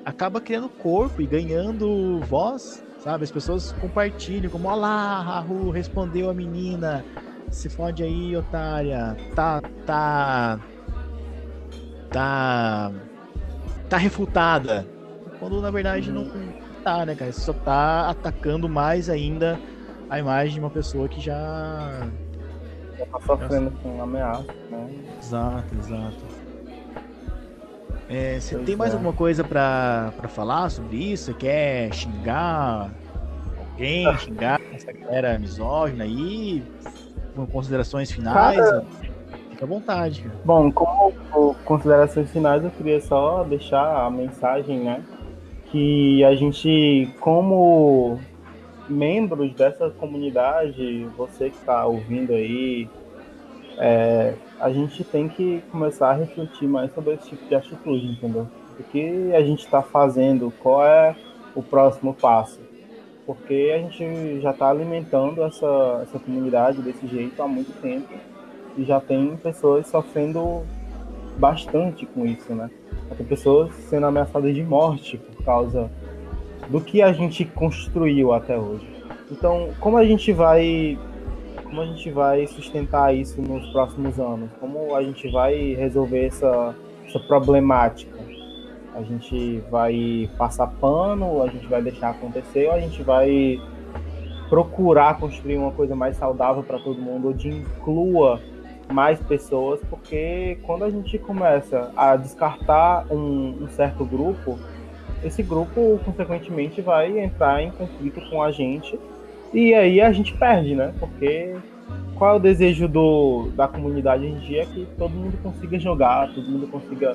acaba criando corpo e ganhando voz Sabe? As pessoas compartilham, como, olha lá, Rahu respondeu a menina. Se fode aí, otária. Tá, tá. Tá. Tá refutada. Quando na verdade não tá, né, cara? Você só tá atacando mais ainda a imagem de uma pessoa que já. Já tá sofrendo com ameaça, né? Exato, exato. É, você tem mais é. alguma coisa para falar sobre isso? Você quer xingar alguém, xingar essa galera misógina aí? Com considerações finais? Cara, Fica à vontade. Bom, como considerações finais, eu queria só deixar a mensagem, né? Que a gente, como membros dessa comunidade, você que está ouvindo aí, é, a gente tem que começar a refletir mais sobre esse tipo de atitude, entendeu? O que a gente está fazendo, qual é o próximo passo? Porque a gente já está alimentando essa, essa comunidade desse jeito há muito tempo e já tem pessoas sofrendo bastante com isso, né? Tem pessoas sendo ameaçadas de morte por causa do que a gente construiu até hoje. Então, como a gente vai como a gente vai sustentar isso nos próximos anos? Como a gente vai resolver essa, essa problemática? A gente vai passar pano, a gente vai deixar acontecer, ou a gente vai procurar construir uma coisa mais saudável para todo mundo, onde inclua mais pessoas, porque quando a gente começa a descartar um, um certo grupo, esse grupo consequentemente vai entrar em conflito com a gente e aí a gente perde, né? Porque qual é o desejo do, da comunidade hoje em dia? É que todo mundo consiga jogar, todo mundo consiga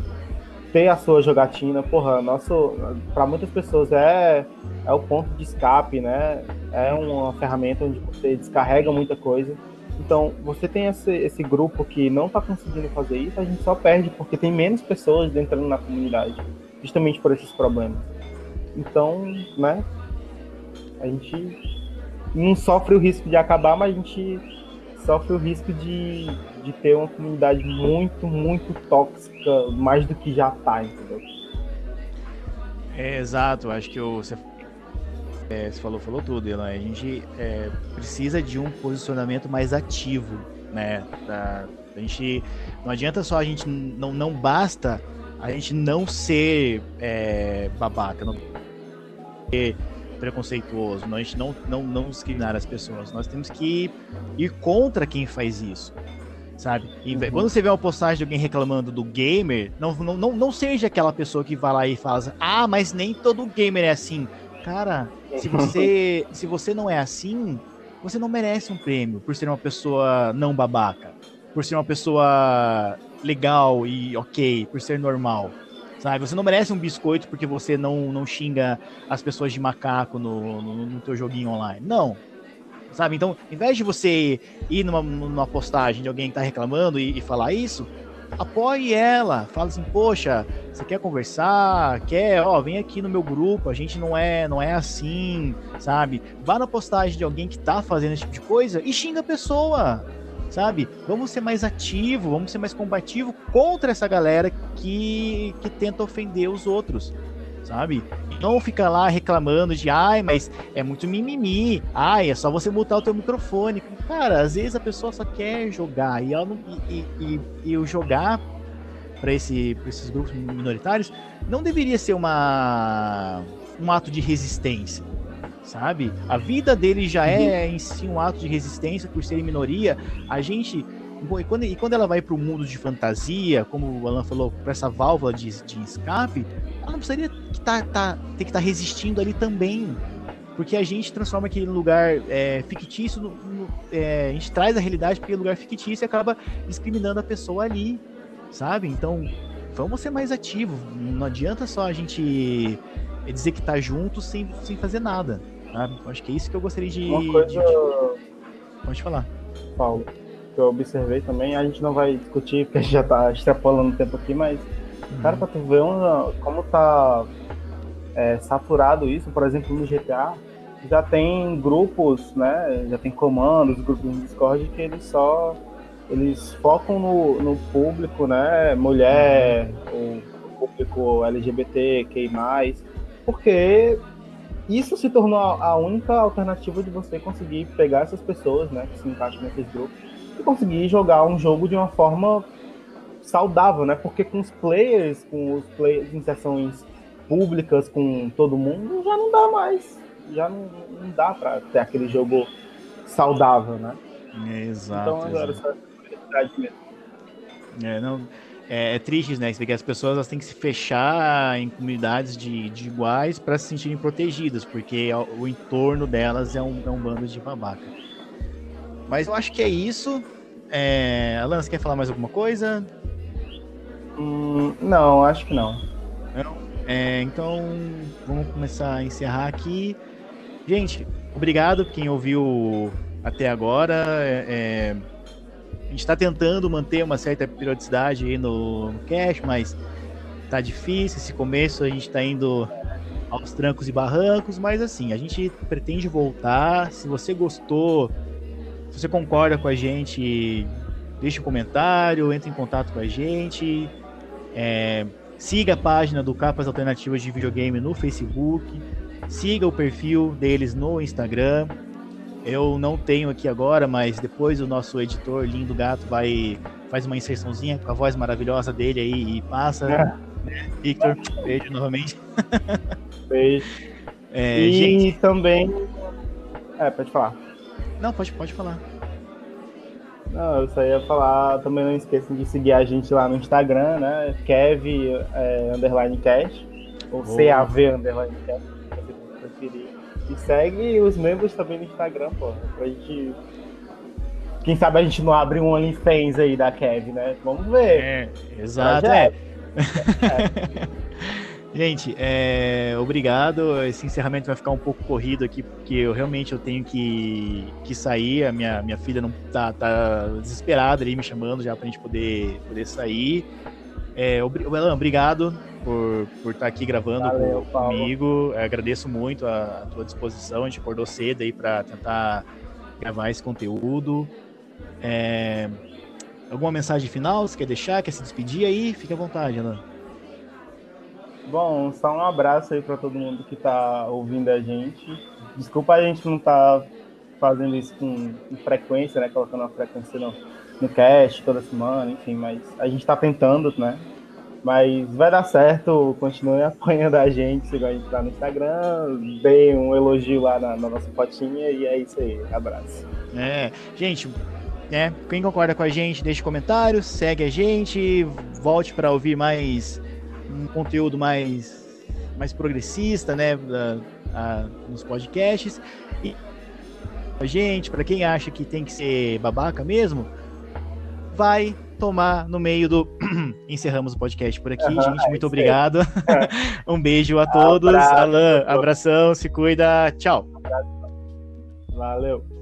ter a sua jogatina. Porra, nosso, para muitas pessoas é, é o ponto de escape, né? É uma ferramenta onde você descarrega muita coisa. Então, você tem esse, esse grupo que não está conseguindo fazer isso, a gente só perde porque tem menos pessoas entrando na comunidade, justamente por esses problemas. Então, né, a gente não sofre o risco de acabar, mas a gente sofre o risco de, de ter uma comunidade muito, muito tóxica, mais do que já está, entendeu? É, exato, acho que você é, você falou, falou tudo, Elan. A gente é, precisa de um posicionamento mais ativo, né? Da, a gente não adianta só a gente não não basta a gente não ser é, babaca, não preconceituoso, não, a gente não, não, não discriminar as pessoas. Nós temos que ir contra quem faz isso sabe? E uhum. quando você vê uma postagem de alguém reclamando do gamer, não, não, não, não seja aquela pessoa que vai lá e fala, ah, mas nem todo gamer é assim. Cara, se você, se você não é assim, você não merece um prêmio por ser uma pessoa não babaca, por ser uma pessoa legal e ok, por ser normal. Sabe? Você não merece um biscoito porque você não, não xinga as pessoas de macaco no, no, no teu joguinho online. Não. Sabe? Então, em vez de você ir numa, numa postagem de alguém que tá reclamando e, e falar isso, apoie ela. Fala assim, poxa, você quer conversar? Quer, ó, vem aqui no meu grupo, a gente não é, não é assim, sabe? Vá na postagem de alguém que tá fazendo esse tipo de coisa e xinga a pessoa. Sabe? Vamos ser mais ativo, vamos ser mais combativo contra essa galera que, que tenta ofender os outros sabe? Não fica lá reclamando de, ai, mas é muito mimimi, ai, é só você mutar o teu microfone. Cara, às vezes a pessoa só quer jogar e, ela não, e, e, e o jogar para esse, esses grupos minoritários não deveria ser uma, um ato de resistência, sabe? A vida deles já é em si um ato de resistência por serem minoria. A gente e quando, e quando ela vai para o mundo de fantasia, como o Alan falou, para essa válvula de, de escape, ela não precisaria tá, tá, ter que estar tá resistindo ali também. Porque a gente transforma aquele lugar é, fictício, no, no, é, a gente traz a realidade para aquele lugar fictício e acaba discriminando a pessoa ali, sabe? Então, vamos ser mais ativos. Não adianta só a gente dizer que tá junto sem, sem fazer nada. Sabe? Acho que é isso que eu gostaria de. Uma coisa... de... Pode falar. Paulo, que eu observei também, a gente não vai discutir porque a gente já tá extrapolando o tempo aqui, mas, uhum. cara, pra tu ver uma, como tá é, saturado isso, por exemplo, no GTA, já tem grupos, né? Já tem comandos, grupos no Discord que eles só eles focam no, no público, né? Mulher, uhum. o público LGBT, mais porque isso se tornou a única alternativa de você conseguir pegar essas pessoas, né, que se encaixam nesses grupos e conseguir jogar um jogo de uma forma saudável, né? Porque com os players, com os players em sessões públicas, com todo mundo, já não dá mais. Já não, não dá para ter aquele jogo saudável, né? Exato. Então agora exato. só é mesmo. É, não, é, é triste, né? Porque as pessoas elas têm que se fechar em comunidades de, de iguais para se sentirem protegidas, porque o, o entorno delas é um, é um bando de babaca. Mas eu acho que é isso. É... Alan, você quer falar mais alguma coisa? Hum, não, acho que não. não? É, então, vamos começar a encerrar aqui. Gente, obrigado quem ouviu até agora. É, é a gente está tentando manter uma certa periodicidade aí no, no cash, mas tá difícil. Esse começo a gente está indo aos trancos e barrancos, mas assim, a gente pretende voltar. Se você gostou, se você concorda com a gente, deixe um comentário, entre em contato com a gente. É, siga a página do Capas Alternativas de Videogame no Facebook. Siga o perfil deles no Instagram. Eu não tenho aqui agora, mas depois o nosso editor Lindo Gato vai faz uma inserçãozinha com a voz maravilhosa dele aí e passa. É. Victor, beijo novamente. Beijo. É, e gente... também. É, pode falar. Não, pode, pode falar. Não, eu só ia falar, também não esqueçam de seguir a gente lá no Instagram, né? Kev é, underline cash, ou oh. CAV underline cash, se você preferir. E segue os membros também no Instagram, pô. Pra gente. Quem sabe a gente não abre um OnlyFans aí da Kev, né? Vamos ver. É, exato. É. é. Gente, é, obrigado. Esse encerramento vai ficar um pouco corrido aqui, porque eu realmente eu tenho que, que sair. A minha, minha filha não tá, tá desesperada ali me chamando já pra gente poder, poder sair. É, obrigado por, por estar tá aqui gravando Valeu, comigo. É, agradeço muito a, a, tua disposição. A gente acordou cedo aí para tentar gravar esse conteúdo. É, alguma mensagem final? Você quer deixar? Quer se despedir aí? Fique à vontade, Alan. Bom, só um abraço aí para todo mundo que está ouvindo a gente. Desculpa a gente não estar tá fazendo isso com, com, frequência, né? Colocando a frequência no, no cast toda semana, enfim, mas a gente está tentando, né? Mas vai dar certo, continue apoiando a gente, siga a gente lá no Instagram, dê um elogio lá na, na nossa fotinha e é isso aí. Abraço. É, gente, né? Quem concorda com a gente, deixe comentários, segue a gente, volte para ouvir mais um conteúdo mais, mais progressista, né, a, nos podcasts. E a gente, para quem acha que tem que ser babaca mesmo, vai tomar no meio do. Encerramos o podcast por aqui, uhum, gente. Muito obrigado. um beijo a todos. Abraço, Alan, abração, se cuida. Tchau. Valeu.